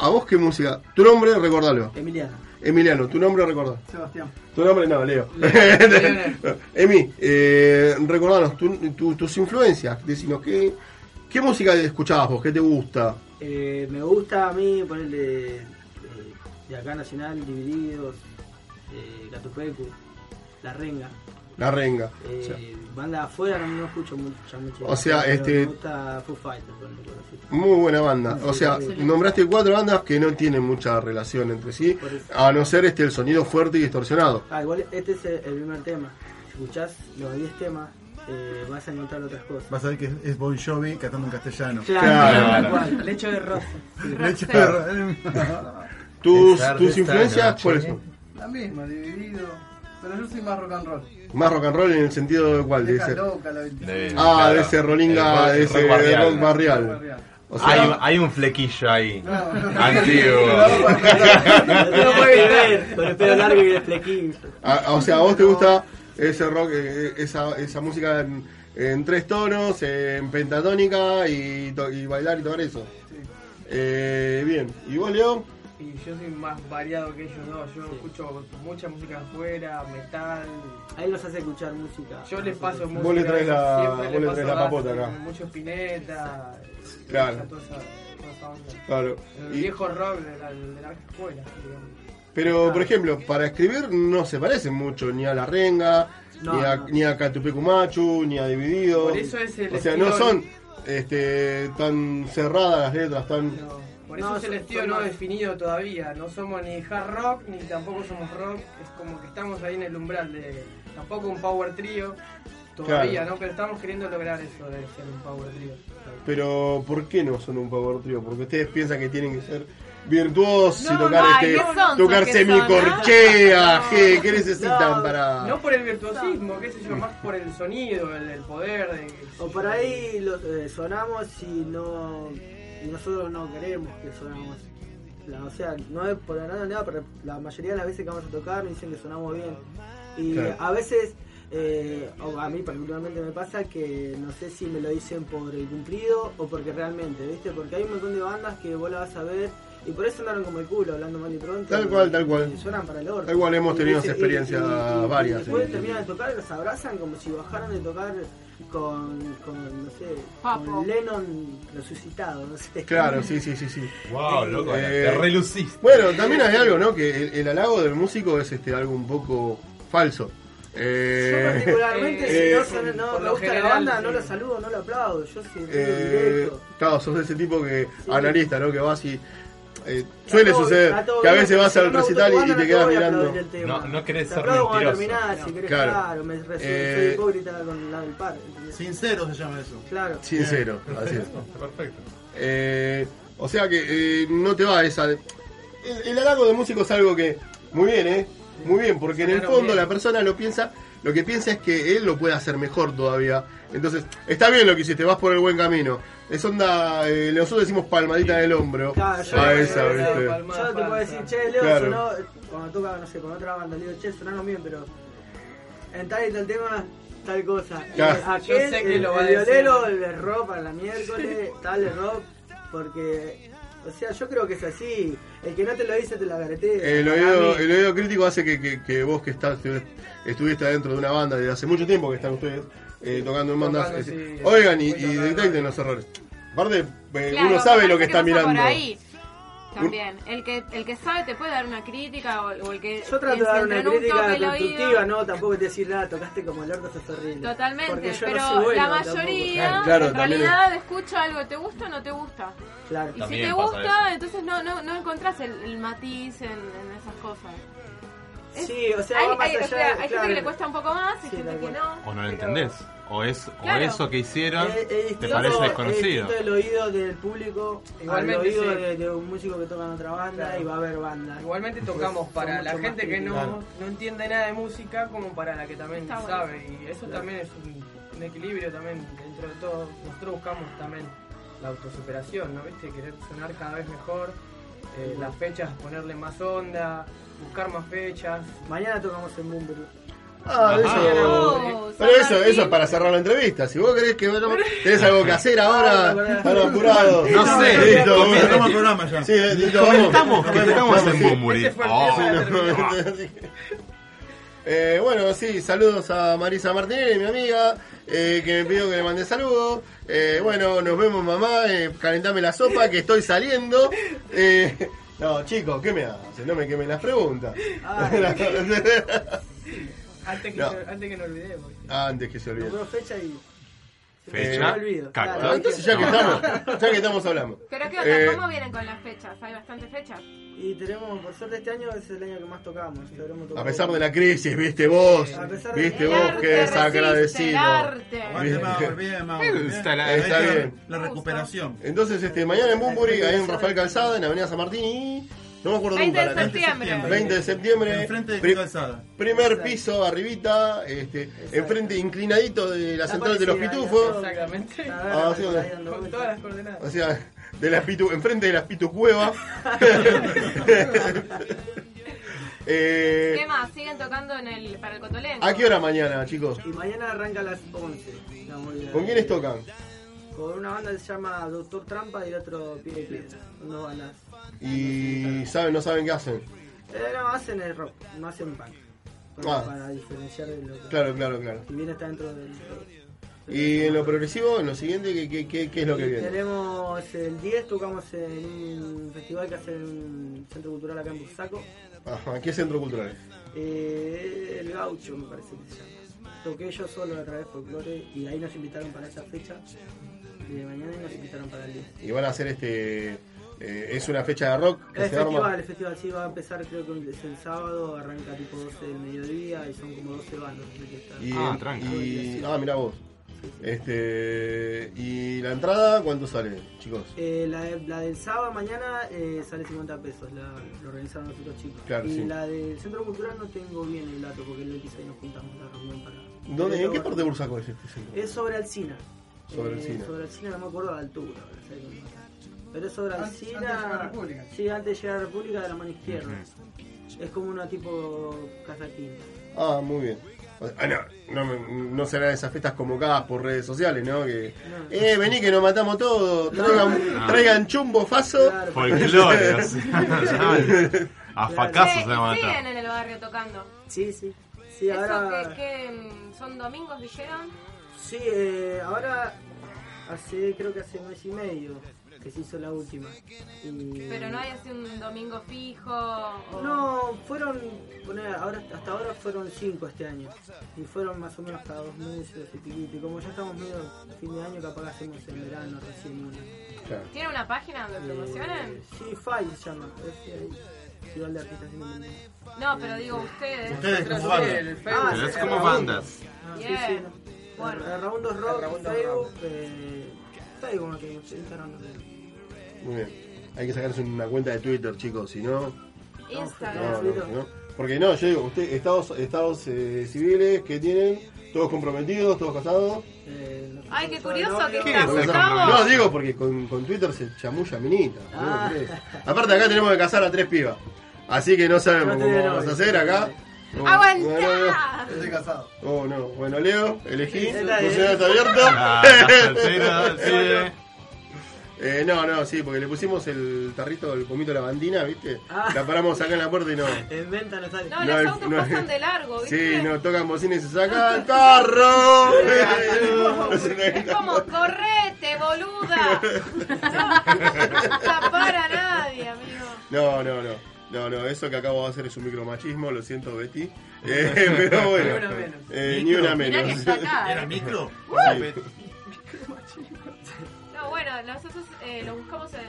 ¿A vos qué música? Tu nombre, recordalo. Emiliano. Emiliano, tu nombre, recordá. Sebastián. Tu nombre no, Leo. Emi, eh, recordanos tu- tu- tus influencias. Decinos, ¿qué, ¿qué música escuchabas vos? ¿Qué te gusta? Eh, me gusta a mí ponerle eh, de acá nacional, Divididos, eh, Catupecu, La Renga. La renga. Eh, O sea, banda de afuera no, no escucho música. O sea, pero este- Me gusta Foo Fighters, por ejemplo, así. muy buena banda. O Sí, sea, sí. nombraste cuatro bandas que no tienen mucha relación entre sí, a no ser este el sonido fuerte y distorsionado. Ah, igual este es el, el primer tema. Si escuchás los 10 temas, eh, vas a encontrar otras cosas. Vas a ver que es- es Bon Jovi cantando en castellano. Claro, cual. Lecho de rosa. Leche de rosa. ¿Tus, tus influencias cuáles son? La misma, dividido. Pero yo soy más rock and roll. Más rock and roll en el sentido de cuál? De ese, loca la 25. ah, claro. de ese rock- de ese rock barrial. rock barrial. O sea, hay, un- hay un flequillo ahí. No. Antiguo. No puede ver, con el pelo largo y el flequillo. Ah, o sea, a vos te gusta ese rock, eh, esa, esa música en, en tres tonos, en pentatónica y, to- y bailar y tocar eso. Eh, bien, ¿y vos, Leo? Y yo soy más variado que ellos dos. Yo escucho mucha música afuera, metal. Ahí los hace escuchar música. Yo les paso música. Vos le traes la- vos le paso traes la papota acá. Mucho Spinetta. Claro. toda esa- toda esa onda. Claro. El Y- viejo rock de la, de la escuela, digamos. Pero, por ejemplo, para escribir no se parecen mucho ni a La Renga, No, ni, a, no. ni a Catupecu Machu, ni a Dividido. Por eso es el o sea, estilo- no son este, tan cerradas las letras, tan... Por eso No, es el estilo no definido todavía. No somos ni hard rock ni tampoco somos rock. Es como que estamos ahí en el umbral de. Tampoco un power trio todavía, Claro. ¿no? Pero estamos queriendo lograr eso de ser un power trio. Pero, ¿por qué no son un power trio? Porque ustedes piensan que tienen que ser virtuosos y tocar no, este, tocar semicorchea, ¿no? ¿qué, qué necesitan No, para...? No por el virtuosismo, qué sé yo, más por el sonido, el, el poder. De, O por ahí lo- eh, sonamos y no y nosotros no queremos que sonamos. La- o sea, no es por nada, nada, pero la mayoría de las veces que vamos a tocar nos dicen que sonamos bien. Y Claro. a veces, eh, o a mí particularmente me pasa que no sé si me lo dicen por el cumplido o porque realmente, ¿viste? Porque hay un montón de bandas que vos la vas a ver y por eso sonaron como el culo, hablando mal y pronto. Tal cual, tal cual. Suenan para el orto. Tal cual, hemos tenido dice- esa experiencia y- y- y varias, Después sí. terminan de tocar y los abrazan como si bajaran de tocar con, con no sé, Papo. con Lennon resucitado, no sé. Claro, sí, sí, sí, sí. Wow, loco, Eh, te reluciste. Bueno, también hay algo, ¿no? Que el, el halago del músico es este algo un poco falso. Eh, Yo particularmente, eh, si no, son- no me gusta la banda, sí. no la saludo, no la aplaudo. Yo soy eh, directo. claro, sos de ese tipo que Sí. analista, ¿no? Que vas y eh, suele todo- suceder que a veces vas al recital y, y te quedas mirando. No, no querés ser mentiroso. terminás, si querés, Claro. claro, me Eh, soy hipócrita con la del par. ¿entendés? Sincero se llama eso. Claro. Sincero, así es. Perfecto. Eh, o sea que eh, no te va esa. El, el halago de músico es algo que. Muy bien, ¿eh? Muy bien, porque en el fondo bien. la persona lo piensa. Lo que piensa es que él lo puede hacer mejor todavía. Entonces, está bien lo que hiciste, vas por el buen camino. Es onda. eh, nosotros decimos palmadita en el hombro. Claro, yo, a esa, yo- ¿viste? yo te puedo decir, che, Leo, Claro. sonó, cuando toca, no sé, con otra banda, le digo, che, sonaron bien, pero en tal y tal tema, tal cosa. Y Claro. aquel, Yo sé que el, lo va a el decir. violero le para la miércoles, tal erró, porque, o sea, yo creo que es así. El que no te lo dice, te la garetea. El oído, el oído crítico hace que, que- que vos que estás, estuviste adentro de una banda desde hace mucho tiempo que están ustedes eh, tocando en bandas, Tocando, eh, sí, oigan y, detecten los errores. Aparte, eh, Claro, uno sabe lo que está mirando. Por ahí. También, el que el que sabe te puede dar una crítica o, o el que Yo trato de dar una un crítica constructiva, no, tampoco te decir nada, tocaste como el orto, sos horrible. Totalmente, pero no soy bueno la tampoco. mayoría Claro, en realidad escucha algo, ¿te gusta o no te gusta? Claro. Y También si te gusta, eso. entonces no, no, no encontrás el, el matiz en, en esas cosas. Es- Sí, o sea, hay, va más hay- o allá, sea, hay gente que le cuesta un poco más, Sí, gente que no. O no lo pero- entendés. O, es, o eso que hicieron Es- es te parece es desconocido. distinto el oído del público Igualmente, al oído sí. de, de un músico que toca en otra banda Claro. y va a haber banda. Igualmente tocamos para la gente que no, no entiende nada de música como para la que también Está bueno. sabe. Y eso también es un, un equilibrio también dentro de todo. Nosotros buscamos también la autosuperación, ¿no? ¿Viste? Querer sonar cada vez mejor. eh, las fechas, ponerle más onda, buscar más fechas. Mañana tocamos en Bunbury. Ah, eso. Oh, pero eso, eso es para cerrar la entrevista. Si vos querés que vayamos, tenés algo que hacer ahora, Ah, están apurados. No sé. Listo. Estamos programa ya. Sí, listo, vamos. Tocamos en de. Eh, bueno, sí, saludos a Marisa Martínez, mi amiga, eh, que me pidió que le mande saludos. Eh, bueno, nos vemos mamá, eh, calentame la sopa, que estoy saliendo. Eh, no, chicos, ¿qué me hacen? No me quemen las preguntas. Antes que, No. se- antes que nos olvidemos. Antes que se olvide. Nombró fecha y. Fecha. Claro, Entonces ya que estamos, ya que estamos hablando. Pero qué onda, Eh, ¿cómo vienen con las fechas? ¿Hay bastantes fechas? Y tenemos, por suerte este año es el año que más tocamos. Habremos A pesar de la crisis, viste vos, A pesar de- viste vos, arte qué resiste, desagradecido. está bien. La recuperación. Entonces, este, mañana en Bumburi, ahí en Rafael Calzada, en Avenida San Martín y... No me acuerdo 20 nunca. de septiembre. 20 de septiembre. Enfrente de Pri- Calzada. Primer piso arribita, este, enfrente inclinadito de la central de los pitufos. Exactamente. Ah, sí, ahí ¿dónde? dando Con todas las coordenadas. O sea, de las pitu, enfrente de las pitucuevas. eh, ¿Qué más? ¿Siguen tocando en el, para el Cotolengo? ¿A qué hora mañana, chicos? Y mañana arranca a las 11. No, muy bien. ¿Con quiénes tocan? Con una banda que se llama Doctor Trampa y otro Pie de Piedra. No bandas. Y saben, no saben qué hacen. Eh, no, hacen el rock, no hacen punk. Ah. Para diferenciar de lo que. Claro, claro, claro. Si bien está dentro del rock. Y en lo progresivo, en lo siguiente, ¿qué, qué, qué, qué es lo que Y viene? Tenemos el 10, tocamos en un festival que hace un centro cultural acá en Bursaco. Ajá, ¿qué centro cultural es? Eh, el Gaucho me parece que se llama. Toqué yo solo a través de folclore y ahí nos invitaron para esa fecha. Y de mañana nos invitaron para el 10. Y van a hacer este. eh, es una fecha de rock que El se festival, arma. el festival sí va a empezar creo que es el sábado, arranca tipo 12 del mediodía y son como 12 bandas. Y, Ah, tranqui. y- ah, mira vos. Este, y la entrada, ¿cuánto sale, chicos? Eh, la, de- la del sábado mañana eh, sale 50 pesos, la, lo organizaron los otros chicos. Claro, y sí. la del centro cultural no tengo bien el dato porque el 26 nos juntamos la reunión para. ¿Dónde, ¿En qué parte de Bursaco es este centro? Es sobre Alcina. Sobre Eh, Alsina. Sobre Alcina, no me acuerdo la altura. Pero es sobre Antes- Alcina. antes de llegar a la República. Sí, antes de llegar a la República de la mano izquierda. Es como una tipo casa quinta. Ah, muy bien. Ah, no, no, no serán esas fiestas convocadas por redes sociales, ¿no? Que, eh, vení que nos matamos todos, traigan, No. traigan chumbo, faso. Folclore, o sea, a fracaso se siguen en el barrio tocando. Sí, sí. Sí, ¿Eso ahora. que, que, son domingos dijeron? Sí, eh, ahora hace, creo que hace un mes y medio que se hizo la última. Y- Pero no hay así un domingo fijo. o- No, fueron, poné, ahora, hasta ahora fueron cinco este año. Y fueron más o menos cada dos meses y piquito. Y como ya estamos medio fin de año, capaz que hacemos en verano recién una. ¿Tiene una página donde promocionan? Eh, sí, FAI se llama. Es, Festival de Artistas Independientes. No, pero digo ustedes. Ustedes como Sí, banda. el Facebook. Ah, Pero es sí, como el bandas. Ah, sí, sí, no. Bueno. Raundos Rock, Facebook, eh, Facebook, no tengo, Instagram. Muy bien. Hay que sacarse una cuenta de Twitter, chicos, si no. Instagram. No, no, si no. Porque no, yo digo, usted, estados, estados eh, civiles que tienen, todos comprometidos, todos casados. Eh, Ay, qué curioso que ¿Qué está es? Gustavo. No, digo porque con, con Twitter se chamulla minita. Ah. Aparte acá tenemos que casar a tres pibas. Así que no sabemos No cómo vamos a hacer acá. No, ¡Aguantá! Estoy casado. Oh, no. Bueno, Leo, elegí. Sí, ¿Tu está bien. ciudad está abierto? Ah. Eh, no, no, sí, porque le pusimos el tarrito, el pomito de la bandina, ¿viste? Ah. La paramos acá en la puerta y no. En venta no sale. No, No, los el- autos no, pasan de largo, ¿viste? Sí, no, tocan bocina y se saca el le- Es como, correte, boluda. No tapar a nadie, amigo. No, no, no. No, no, eso que acabo de hacer es un micromachismo, lo siento, Betty. Eh, pero bueno, Ni una menos. eh, ni una que menos. está acá. ¿Era micro? Sí. No, bueno, nosotros eh, lo buscamos en...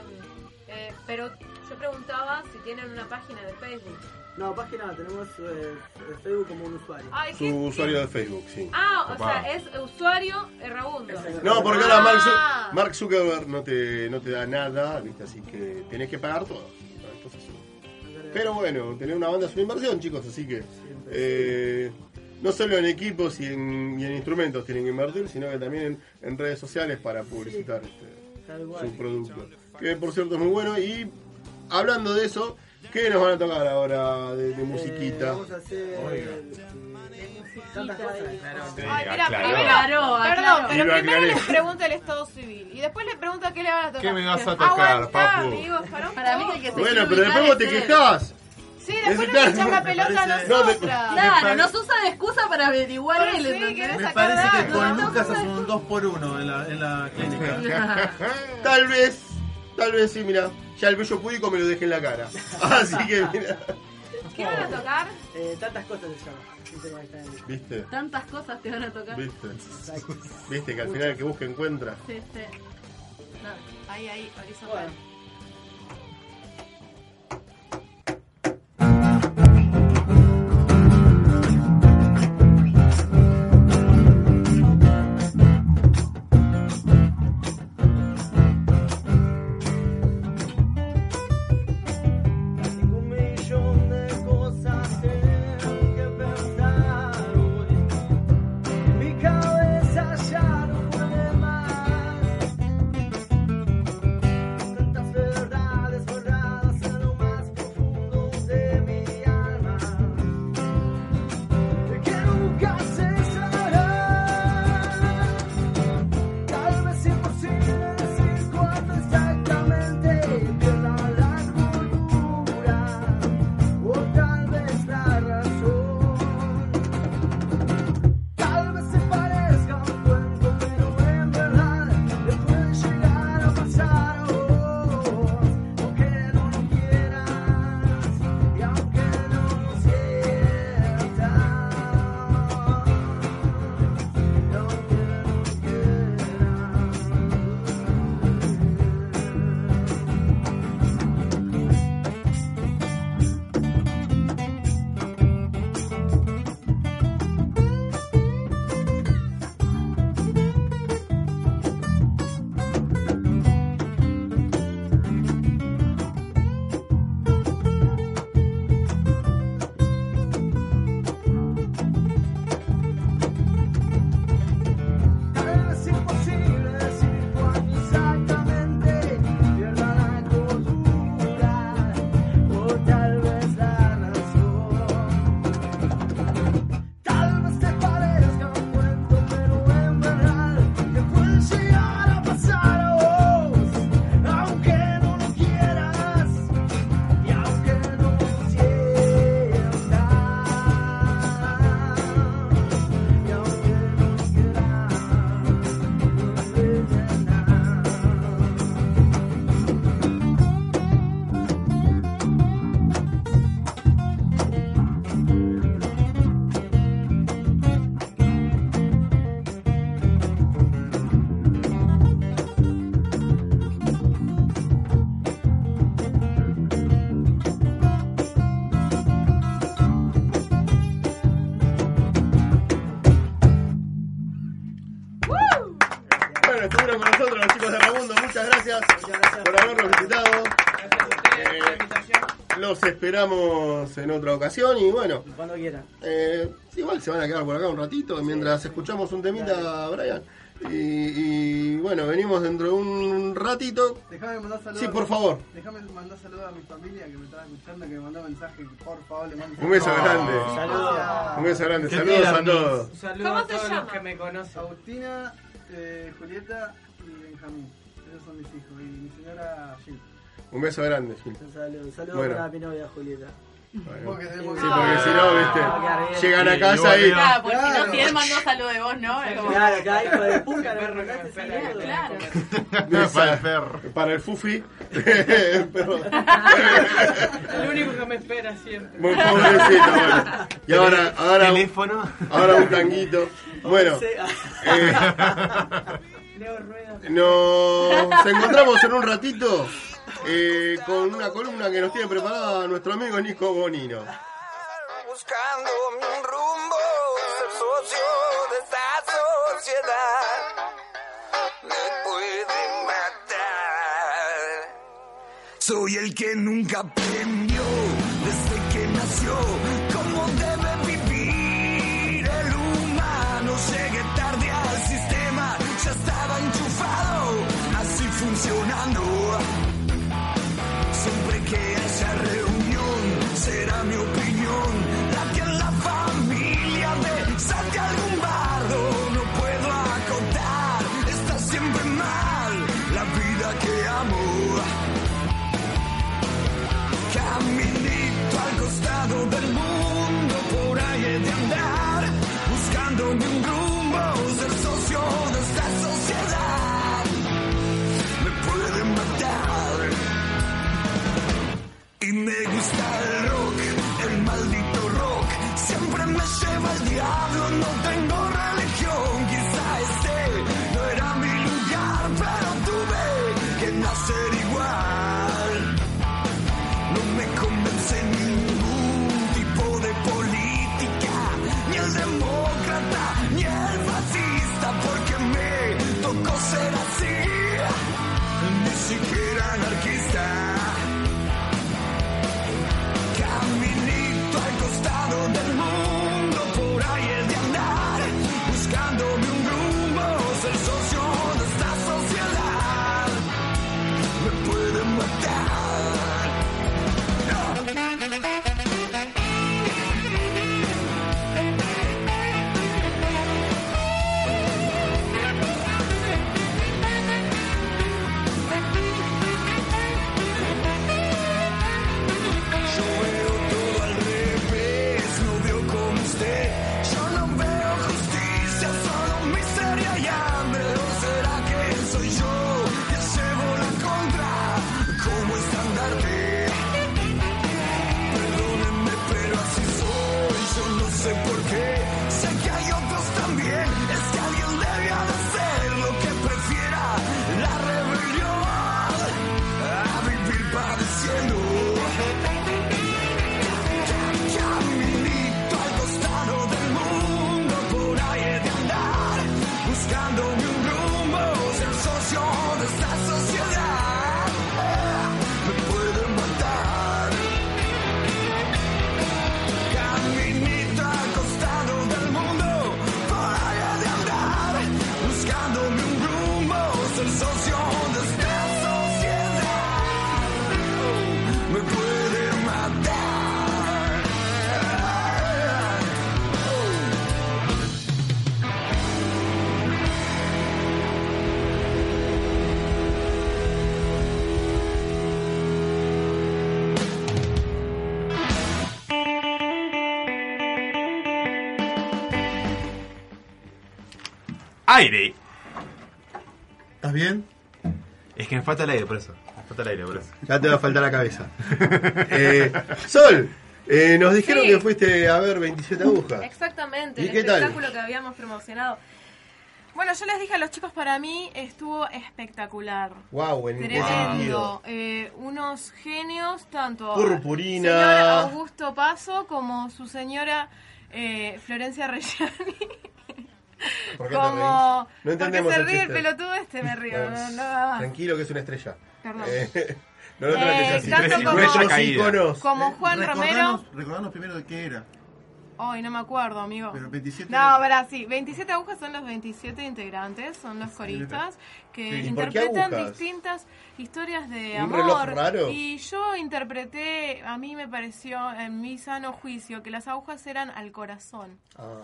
eh, pero yo preguntaba si tienen una página de Facebook. No, página tenemos eh, Facebook como un usuario. Ay, Su ¿qué? usuario de Facebook, sí. Ah, o Opa. sea, es usuario Errabundo. No, porque ahora Mark, Ah. Mark Zuckerberg no te, no te da nada, ¿viste? Así que tenés que pagar todo. Pero bueno, tener una banda es una inversión, chicos, así que eh, no solo en equipos y en, y en instrumentos tienen que invertir, sino que también en, en redes sociales para publicitar este, su producto. Que por cierto es muy bueno. Y hablando de eso, ¿qué nos van a tocar ahora de, de Eh, musiquita? vamos a hacer Oiga. Tantas cosas. Ay, mira, aclaró. primero, Aclaró, perdón, pero primero les pregunta el estado civil y después les pregunta qué le van a tocar. ¿Qué me vas a tocar, Aguantá, papu? amigos, para un Para mí que hay que Bueno, seguir pero después vos te quejás. Sí, después nos claro, echan la pelota a parece- nosotras. Claro, nos usa de excusa para averiguar Pero él. sí, ¿entendés? Me parece que con Lucas hacen un 2 por 1 en la, en la clínica. Tal vez, tal vez sí, mira. Ya el bello público me lo dejé en la cara. Así que mira. ¿Qué van a tocar? Eh, tantas cosas se llama. Está en- ¿Viste? Tantas cosas te van a tocar. ¿Viste? Exacto. ¿Viste? Que al final el que busca encuentra. Sí, sí. No, ahí, ahí, horizontal. Bueno. Esperamos en otra ocasión y bueno, Cuando quieran. eh, igual se van a quedar por acá un ratito mientras escuchamos un temita, Brian. Y, y, bueno, venimos dentro de un ratito. Déjame mandar saludos. Sí, por favor. Déjame mandar saludos a mi familia que me estaba escuchando, que me mandó mensaje. Por favor, le mando Un beso grande. Saludos. Un beso grande. Saludos a todos. Un saludo ¿Cómo a todos llama? los que me conocen. Agustina, eh, Julieta y Benjamín. Esos son mis hijos. Y mi señora Gil. Un beso grande, Gil. Un saludo, un saludo Bueno. para mi novia Julieta. Porque Sí, porque si no, viste, llegan a casa y... Claro, porque si Claro. no, si él mandó saludo de vos, ¿no? Como- Claro, acá, hijo de puta, perro me que me regaste espera, saludo. Claro. Para el perro. Para el fufi. El único que me espera siempre. Muy pobrecito, bueno. Y ahora, ahora, Teléfono. ahora un tanguito. Bueno, eh, Leo Rueda. nos encontramos en un ratito eh, con una columna que nos tiene preparada nuestro amigo Nico Bonino. buscando un rumbo, ser socio de esta sociedad me puede matar. Soy el que nunca aprendió lleva el diablo, no tengo bien? Es que me falta el aire, por eso. Me falta el aire, por eso. Ya te va a faltar la cabeza. Eh, Sol, eh, nos dijeron Sí. que fuiste a ver 27 agujas. Exactamente, ¿Y el qué tal? espectáculo que habíamos promocionado. Bueno, yo les dije a los chicos, para mí estuvo espectacular. Wow, Tremendo. Eh, unos genios, tanto Purpurina. señor Augusto Paso como su señora eh, Florencia Reggiani. ¿Por qué te Como. No porque entendemos se el ríe el chiste. pelotudo este, me río. No, no. Tranquilo que es una estrella. Perdón. Eh, no lo Eh, así. tanto como- íconos. Como Juan Recordanos- Romero. Recordanos primero de qué era. Ay, no me acuerdo, amigo. Pero 27 No, ahora sí. 27 agujas son los 27 integrantes, son los coristas que Sí, ¿y por qué interpretan distintas historias de ¿Un reloj amor. raro? Y yo interpreté, a mí me pareció en mi sano juicio que las agujas eran al corazón, Ah.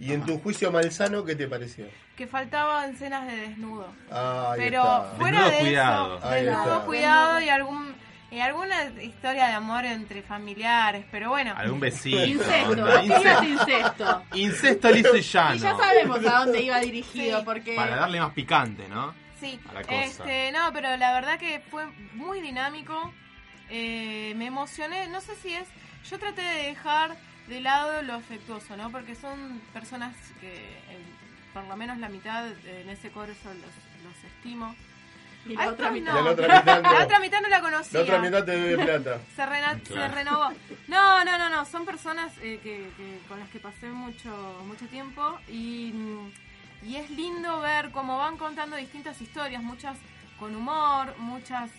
Y en tu juicio malsano, ¿qué te pareció? que faltaban escenas de desnudo. Ah, ahí Pero está. fuera Desnudo de cuidado. eso, desnudo cuidado y algún y alguna historia de amor entre familiares, pero bueno. Algún besito. Incesto, incesto. incesto. Incesto liso y llano. Y ya sabemos a dónde iba dirigido, Sí. porque Para darle más picante, ¿no? Sí, a la cosa. este, no, pero la verdad que fue muy dinámico. eh, me emocioné, no sé si es. Yo traté de dejar de lado lo afectuoso, ¿no? Porque son personas que, eh, por lo menos la mitad en ese coro yo los, los estimo. Y la otra mitad. no. La otra mitad no. La otra mitad no la conocía. La otra mitad te debe plata. Se, rena- se Claro. renovó. No, no, no, no. Son personas eh, que, que- con las que pasé mucho, mucho tiempo y, mm, y es lindo ver cómo van contando distintas historias, muchas con humor, muchas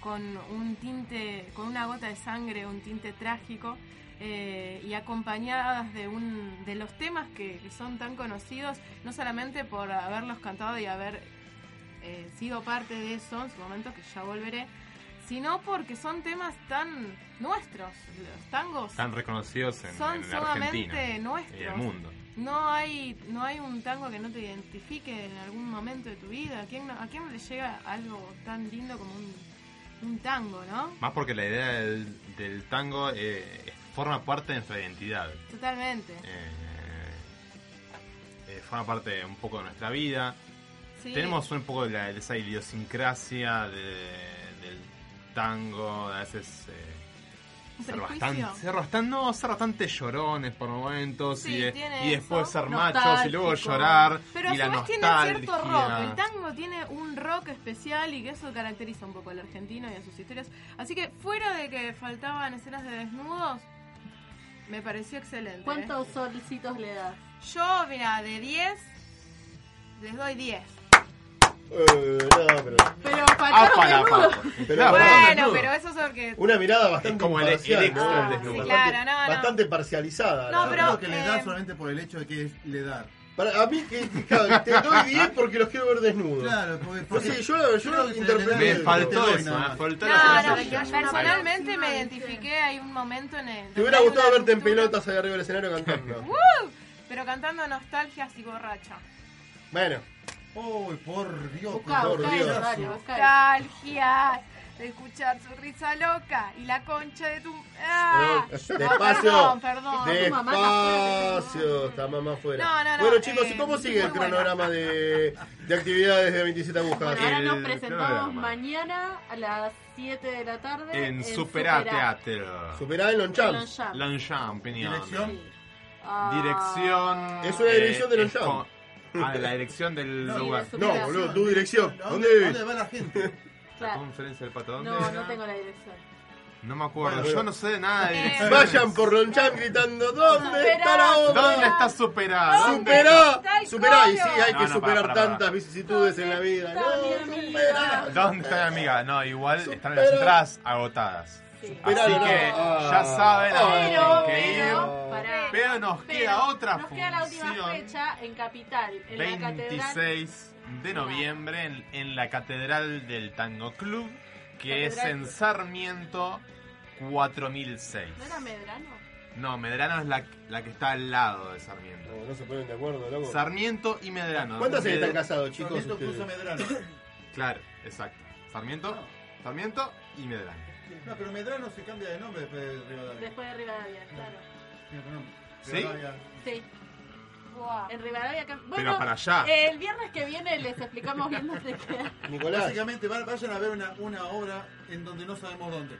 con un tinte, con una gota de sangre, un tinte trágico. Eh, y acompañadas de un de los temas que, que son tan conocidos no solamente por haberlos cantado y haber eh, sido parte de eso en su momento que ya volveré sino porque son temas tan nuestros los tangos. Tan reconocidos en, son en sumamente Argentina nuestros y el mundo. no hay no hay un tango que no te identifique en algún momento de tu vida. A quién no- a quién le llega algo tan lindo como un, un tango no Más porque la idea del, del tango eh, forma parte de nuestra identidad. totalmente Eh, eh, forma parte un poco de nuestra vida. Sí. Tenemos un poco de, la- de esa idiosincrasia de- del tango, a veces eh, ¿Un ser bastante, ser bastante, no, ser bastante llorones por momentos Sí, y, después eso. ser machos y luego llorar pero y la vez tiene cierto rock nostalgia. el tango tiene un rock especial y que eso caracteriza un poco al argentino y a sus historias así que fuera de que faltaban escenas de desnudos me pareció excelente ¿cuántos solcitos le das? Yo, mira, de 10, les doy 10. Eh, no, pero. Pero Ah, faltaron para, desnudos. para. Pero bueno, pero eso es porque... Una mirada bastante como el- el extra ¿no? Bastante- desnudo. Claro, no, no. Bastante parcializada. No, pero-. Creo que le eh, da solamente por el hecho de que es le dar. Para, a mí, que, que- claro, te doy 10 porque los quiero ver desnudos. Claro, porque, porque sé, yo, yo se interpreté. Me faltó eso, me más. faltó No, no, personalmente me identifiqué, hay un momento en el... Te hubiera gustado verte en pelotas ahí arriba del escenario cantando. Pero cantando nostalgias y borracha. Bueno, Uy, por Dios, por Dios. eso, de escuchar su risa loca y la concha de tu... ¡Ah! pero, No, despacio. perdón, perdón. tu mamá está fuera, Despacio, está mamá afuera. No, no, no, bueno, chicos, eh, ¿y cómo sigue el cronograma de, de actividades de 27 agujas? Bueno, ahora nos presentamos cronograma. mañana a las 7 de la tarde En Supera. Supera Teatro. Superá en Longchamp. Longchamp. Longchamp, Piñón. Dirección. Ah, Dirección. Es una dirección de eh, Longchamp. con- Ah, la dirección del No, lugar. de No, boludo, tu dirección. ¿Dónde, ¿Dónde va la gente? La Claro. conferencia del pato. ¿Dónde? No, no tengo la dirección. No me acuerdo. Bueno, Yo no sé nada de Eh, direcciones. Vayan por Longchamp gritando ¿Dónde Superá, está la obra? ¿Dónde está Superá? ¿Dónde Superá, superá, y sí, hay No, que no, superar para, para, tantas para. vicisitudes en la vida. No, superá. ¿Dónde está mi amiga? No, igual están las Superá. entradas agotadas. Sí. Superá, Así no. que Ah. ya saben a dónde Pero, tienen que ir. pero. Pero nos Pero queda otra Nos queda la última función. fecha en Capital, en la catedral. 26 de noviembre en, en la Catedral del Tango Club, que es en Sarmiento 4006. ¿No era Medrano? No, Medrano es la, la que está al lado de Sarmiento. No, no se ponen de acuerdo, loco. Sarmiento y Medrano. ¿Cuántas Med- están casados, chicos? Sarmiento ustedes? puso Medrano. Claro, exacto. Sarmiento, Sarmiento y Medrano. No, pero Medrano se cambia de nombre después de Rivadavia. Después de Rivadavia, claro. Perdón. ¿Sí? Rivadavia. En Rivadavia. Bueno, Pero para allá. El viernes que viene les explicamos bien dónde queda. Nicolás. Básicamente va- vayan a ver una, una obra en donde no sabemos dónde.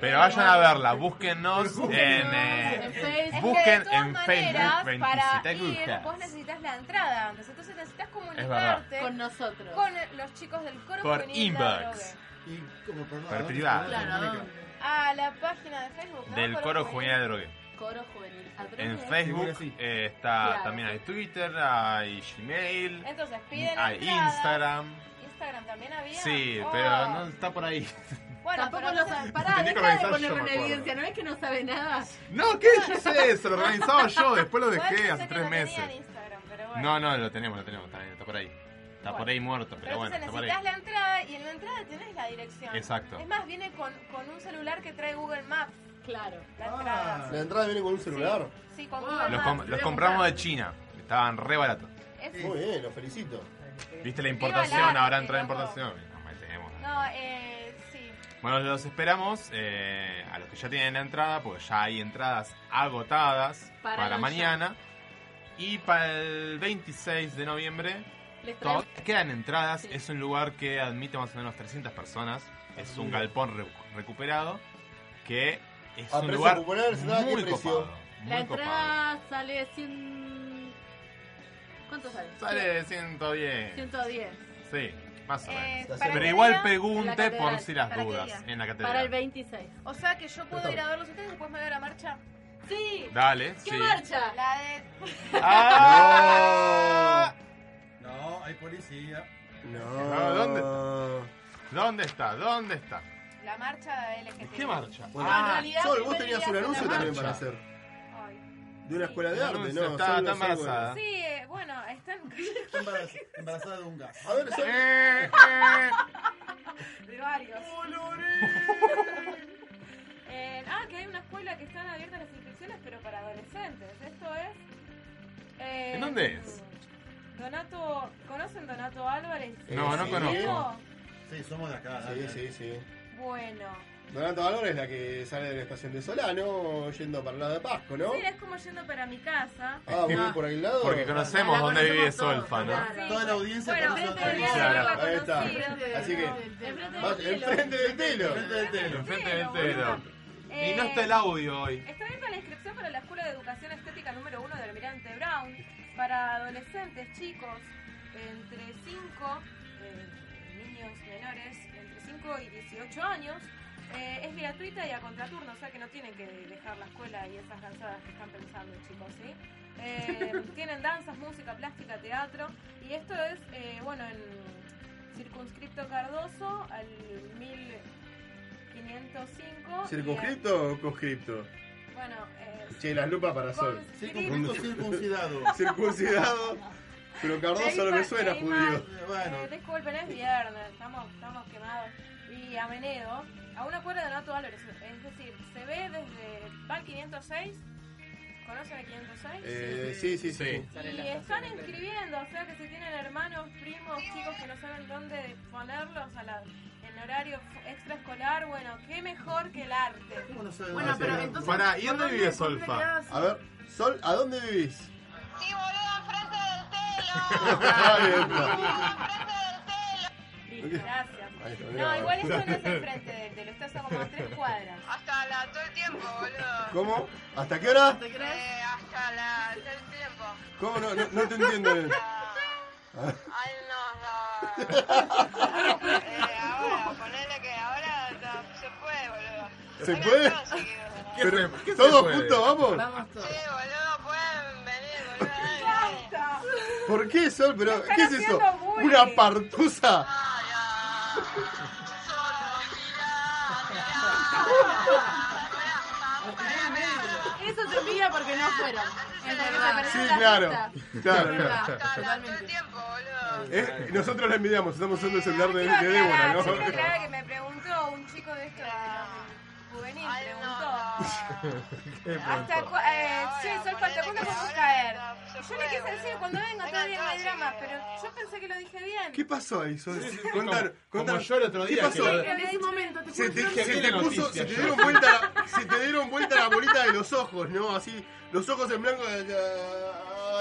Pero vayan a verla, búsquennos en, eh, En Facebook. busquen es que de todas en maneras, Facebook para 27 ir, vos necesitas la entrada antes. Entonces necesitas comunicarte Con nosotros. con los chicos del coro Por juvenil de inbox. Adrogué. Y como, perdón, Por ¿a dónde privado. Claro? ¿a la página de Facebook. ¿no? Del coro juvenil de drogue. Coro Juvenil. ¿A través En Facebook eh, está Claro. también hay Twitter, hay Gmail, Entonces piden hay entradas. Instagram. Instagram también había. Sí, Oh. pero no está por ahí. Bueno, Tampoco lo no sé. sabe. Pará, deja de yo, ponerlo en evidencia. ¿No es que no sabe nada? No, ¿qué es eso? Lo organizaba yo, después lo dejé pensé hace tres no meses. pero bueno. No, no, lo tenemos, lo tenemos, está, está por ahí. Está por Bueno. ahí muerto, pero, Pero bueno, entonces está por necesitas ahí. la entrada y en la entrada tenés la dirección. Exacto. Es más, viene con, con un celular que trae Google Maps. Claro. La entrada. ¿La entrada viene con un celular? Sí, con Google Los, Maps. com- los compramos de China, estaban re baratos. Es- Muy bien, los felicito. ¿Viste la importación? Ahora entra la loco. importación. Nos metemos. No, eh, sí. Bueno, los esperamos eh, a los que ya tienen la entrada, porque ya hay entradas agotadas Para mañana. Y para el 26 de noviembre Les traemos- todavía quedan entradas. Es un lugar que admite más o menos 300 personas. Es un galpón re- recuperado que es A un lugar popular, ¿sabes qué muy copado. La Muy copado. entrada sale 100... ¿Cuánto sale? Sale 110. 110. Sí, más o Eh, menos. ¿para Pero igual pregunte la por si las ¿Para qué dudas en la catedral. Para el 26. O sea que yo puedo ir a verlos ustedes y después me voy a la marcha. Sí. Dale, ¿Qué sí. marcha? La de. ¡Ah! No, hay policía. No. No, ¿dónde? ¿Dónde está? ¿Dónde está? La marcha de LGTB. ¿Qué marcha? Bueno, Ah, en realidad Sol, vos tenías un anuncio también marcha. para hacer. Ay. De una escuela de arte, ¿no? está- está embarazada. Sí, eh, bueno, están. Embarazada, embarazada de un gas. A ver, Sol. Eh, de varios. Eh, ah, que hay una escuela que están abiertas las inscripciones, pero para adolescentes. Esto es. eh, ¿En dónde es? Donato. ¿Conocen Donato Álvarez? No, no Sí. conozco. Sí, somos de acá. Sí, sí, sí. Bueno. Donato Álvarez es la que sale de la estación de Solano yendo para el lado de Pasco, ¿no? Sí, es como yendo para mi casa. Ah, muy por aquel lado. Porque conocemos La dónde vive conocemos todos, Solfa, ¿no? claro. Toda la audiencia Bueno, conoce frente del Claro, la ahí está. conocido. Así que, Enfrente del telo. enfrente del telo. Enfrente del telo. Enfrente del Telo, telo. boludo. Y no Eh, está el audio hoy. Está abierta la inscripción para la Escuela de Educación Estética número 1 del Almirante Brown para adolescentes, chicos, entre 5, niños menores, entre 5 y 18 años. Eh, es gratuita y a contraturno, o sea que no tienen que dejar la escuela y esas cansadas que están pensando, chicos, ¿sí? Eh, tienen danzas, música, plástica, teatro. Y esto es, eh, bueno, en Circunscripto Cardoso al 1505. y ¿Circunscripto o conscripto? Bueno, eh, Che, las lupas para Sol. Circunscrito circuncidado. Circuncidado. Pero Cardoso no me suena judío. Eh, Bueno, Eh, disculpen, es viernes, estamos, estamos quemados. Y a Menedo, a una cuadra de Donato Álvarez, es decir, se ve desde Val 506. ¿Conocen el 506? Eh, sí, sí, sí. Y están inscribiendo, o sea que si tienen hermanos, primos, chicos que no saben dónde ponerlos a la, en horario extraescolar, bueno, qué mejor que el arte. ¿cómo no Bueno, dónde pero entonces. Pará, ¿y ¿por dónde vive Solfa? A ver, Sol, ¿a dónde vivís? Sí, boludo, enfrente del Ahí está. telo. Listo, gracias. No, igual esto no es enfrente del telo, esto es como a tres cuadras. Hasta la, todo el tiempo, boludo. ¿Cómo? ¿Hasta qué hora? ¿Te crees? Eh, hasta la, todo el tiempo. ¿Cómo? No, no, no te entiendo. Ay, no, no. eh, ahora, ponele que ahora no, se puede, boludo. ¿Se puede? todos si quieren. ¿Qué Pero, se- qué ¿Todos puede? juntos vamos? Vamos todos. Sí, boludo, pueden venir, boludo. ¿Por qué, Sol? Pero, ¿qué es eso? bullying. ¿Una partusa? Eso te envidia porque no fueron. Sí, claro. Claro, claro. Eh, nosotros la envidiamos, estamos usando el celular de, de Débora, ¿no? yo quiero aclarar que me preguntó un chico de esto Ay, preguntó. no. Hasta cu- eh, sí, ¿hasta ponele cuándo podemos caer? Yo le quise decir cuando venga todavía no hay drama, pero yo pensé que lo dije bien. ¿Qué pasó ahí, Sol? Contar, como contar. yo el otro ¿Qué día pasó? que En ese momento te Se te, se te puso, se te dieron vuelta, la- se te dieron vuelta la bolita de los ojos, ¿no? Así, los ojos en blanco,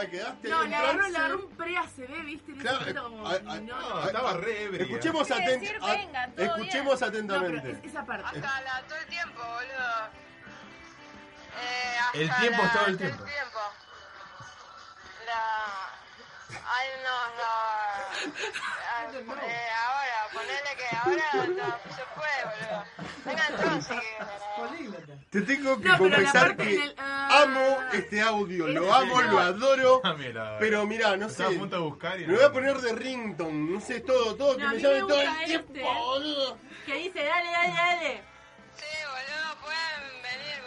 quedaste No, en le agarró, trance. le agarró un pre-ACB, ¿viste? En Claro, como, no. No, estaba re ebria. Escuchemos, atent- decir, a- vengan, todo escuchemos No, atentamente. es- esa parte. Hasta la, todo el tiempo, boludo. Eh, hasta El tiempo es la- todo el tiempo. La... Ay, no, no. Ah, eh, ahora, ponele que ahora no se puede, boludo. Si quieren. Te tengo que No, confesar que el- ah. amo este audio, lo Ese amo, lo adoro. Ah, mira. Pero mirá, no sé. A punto de buscar y Me no. voy a poner de rington, no sé, todo, todo, que No, a me llame me todo el tiempo, este, boludo. que dice, dale, dale, dale. Sí, boludo, pueden venir, boludo, dale, dale.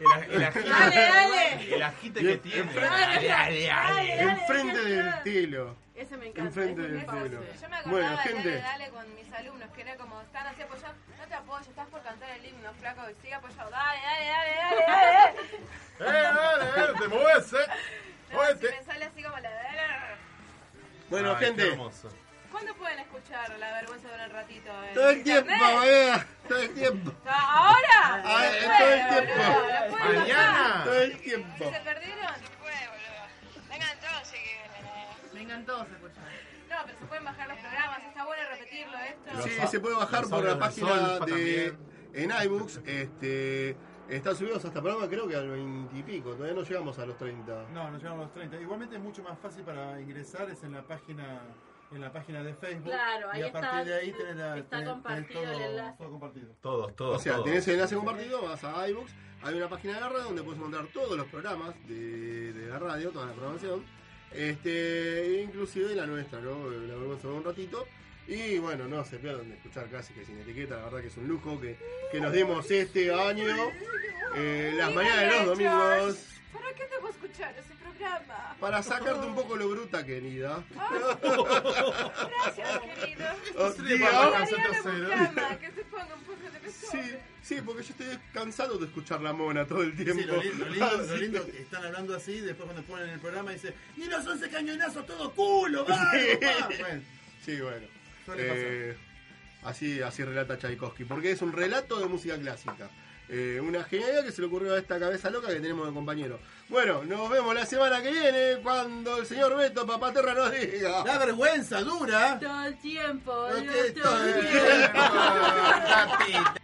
El, el agite, Dale, dale. el agite que tiene. Dale, dale, dale. Enfrente del telo. Ese me encanta. Enfrente del telo. Yo me acordaba Bueno, de gente. dale, dale con mis alumnos, que era como, están así apoyados, no te apoyo, estás por cantar el himno, flaco, y sigue apoyado, dale, dale, dale, dale, dale. ¡Eh, dale, dale! ¡Te mueves, eh! No, si me sale así como la... Bueno, Ay, qué gente, hermoso. ¿Cuándo pueden escuchar La Vergüenza de un ratito? ¿En todo el tiempo, boludo, todo el tiempo. ¿Ahora? Ah, Se todo el tiempo. boludo, Mañana. bajar. Todo el tiempo. se perdieron, Puede, boludo. Vengan todos si quieren. Vengan todos a escuchar. no, pero se pueden bajar los programas, está bueno repetirlo esto. Sí, se puede bajar por la página de también. en iBooks. Este, están subidos hasta programa creo que al 20 y pico. Todavía no llegamos a los 30. No, nos llevamos a los 30. Igualmente es mucho más fácil para ingresar, es en la página en la página de Facebook. Claro, ahí y a partir está- de ahí tenés, la, está tenés- compartido tenés el todo, enlace. todo compartido. Todos, todos. O sea, todos. tenés el enlace compartido, vas a iBooks, hay una página de la radio donde puedes encontrar todos los programas de, de la radio, toda la programación, este, inclusive la nuestra, ¿no? La vergüenza de un ratito. Y bueno, no se pierdan de escuchar Clásicas sin etiqueta, la verdad que es un lujo que, que nos dimos este año, eh, las mañanas de los domingos, ¿Para qué te voy a escuchar ese programa? para sacarte un poco lo bruta, querida. Gracias, querido. Oh, Sí. Bucama, que se ponga un poco de Sí, mejor. sí, porque yo estoy cansado de escuchar la mona todo el tiempo. Sí, lo, li- lo lindo, lo lindo que- están hablando así, después cuando ponen el programa dice, y los 11 cañonazos todo culo, va, Sí. va". Bueno, Sí, bueno. Eh, así, así relata Tchaikovsky, porque es un relato de música clásica. Eh, una genialidad que se le ocurrió a esta cabeza loca que tenemos de compañero. Bueno, nos vemos la semana que viene cuando el señor Beto Papaterra nos diga. la vergüenza dura. Todo el tiempo, todo el todo el tiempo. tiempo.